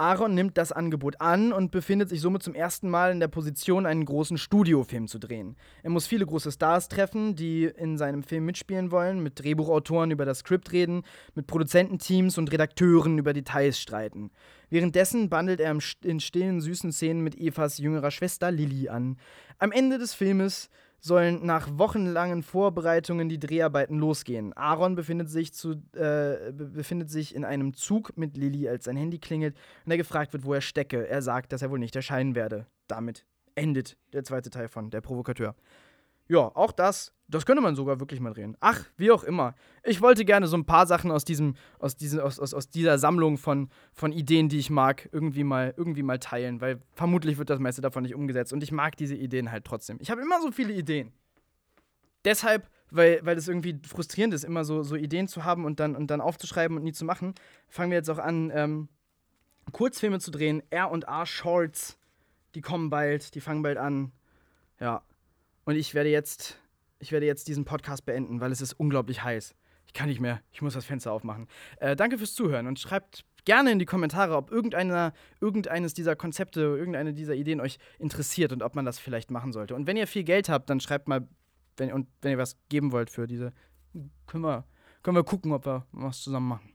Aaron nimmt das Angebot an und befindet sich somit zum ersten Mal in der Position, einen großen Studiofilm zu drehen. Er muss viele große Stars treffen, die in seinem Film mitspielen wollen, mit Drehbuchautoren über das Skript reden, mit Produzententeams und Redakteuren über Details streiten. Währenddessen bandelt er in stillen, süßen Szenen mit Evas jüngerer Schwester Lilly an. Am Ende des Filmes sollen nach wochenlangen Vorbereitungen die Dreharbeiten losgehen. Aaron befindet sich, zu, äh, befindet sich in einem Zug mit Lilly, als sein Handy klingelt und er gefragt wird, wo er stecke. Er sagt, dass er wohl nicht erscheinen werde. Damit endet der zweite Teil von Der Provokateur. Ja, auch das, das könnte man sogar wirklich mal drehen. Ach, wie auch immer. Ich wollte gerne so ein paar Sachen aus diesem, aus diesem, aus, aus, aus dieser Sammlung von, von Ideen, die ich mag, irgendwie mal, irgendwie mal teilen, weil vermutlich wird das meiste davon nicht umgesetzt. Und ich mag diese Ideen halt trotzdem. Ich habe immer so viele Ideen. Deshalb, weil, weil es irgendwie frustrierend ist, immer so, so Ideen zu haben und dann, und dann aufzuschreiben und nie zu machen, fangen wir jetzt auch an, ähm, Kurzfilme zu drehen. R&R Shorts, die kommen bald, die fangen bald an. Ja, und ich werde jetzt, ich werde jetzt diesen Podcast beenden, weil es ist unglaublich heiß. Ich kann nicht mehr. Ich muss das Fenster aufmachen. Äh, danke fürs Zuhören und schreibt gerne in die Kommentare, ob irgendeiner, irgendeines dieser Konzepte, irgendeine dieser Ideen euch interessiert und ob man das vielleicht machen sollte. Und wenn ihr viel Geld habt, dann schreibt mal, wenn, und wenn ihr was geben wollt für diese, können wir, können wir gucken, ob wir was zusammen machen.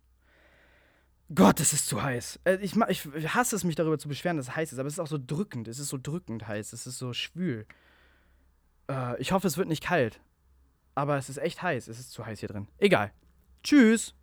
Gott, es ist zu heiß. Äh, Ich, ich hasse es, mich darüber zu beschweren, dass es heiß ist, aber es ist auch so drückend. Es ist so drückend heiß. Es ist so schwül. Äh, ich hoffe, es wird nicht kalt. Aber es ist echt heiß. Es ist zu heiß hier drin. Egal. Tschüss.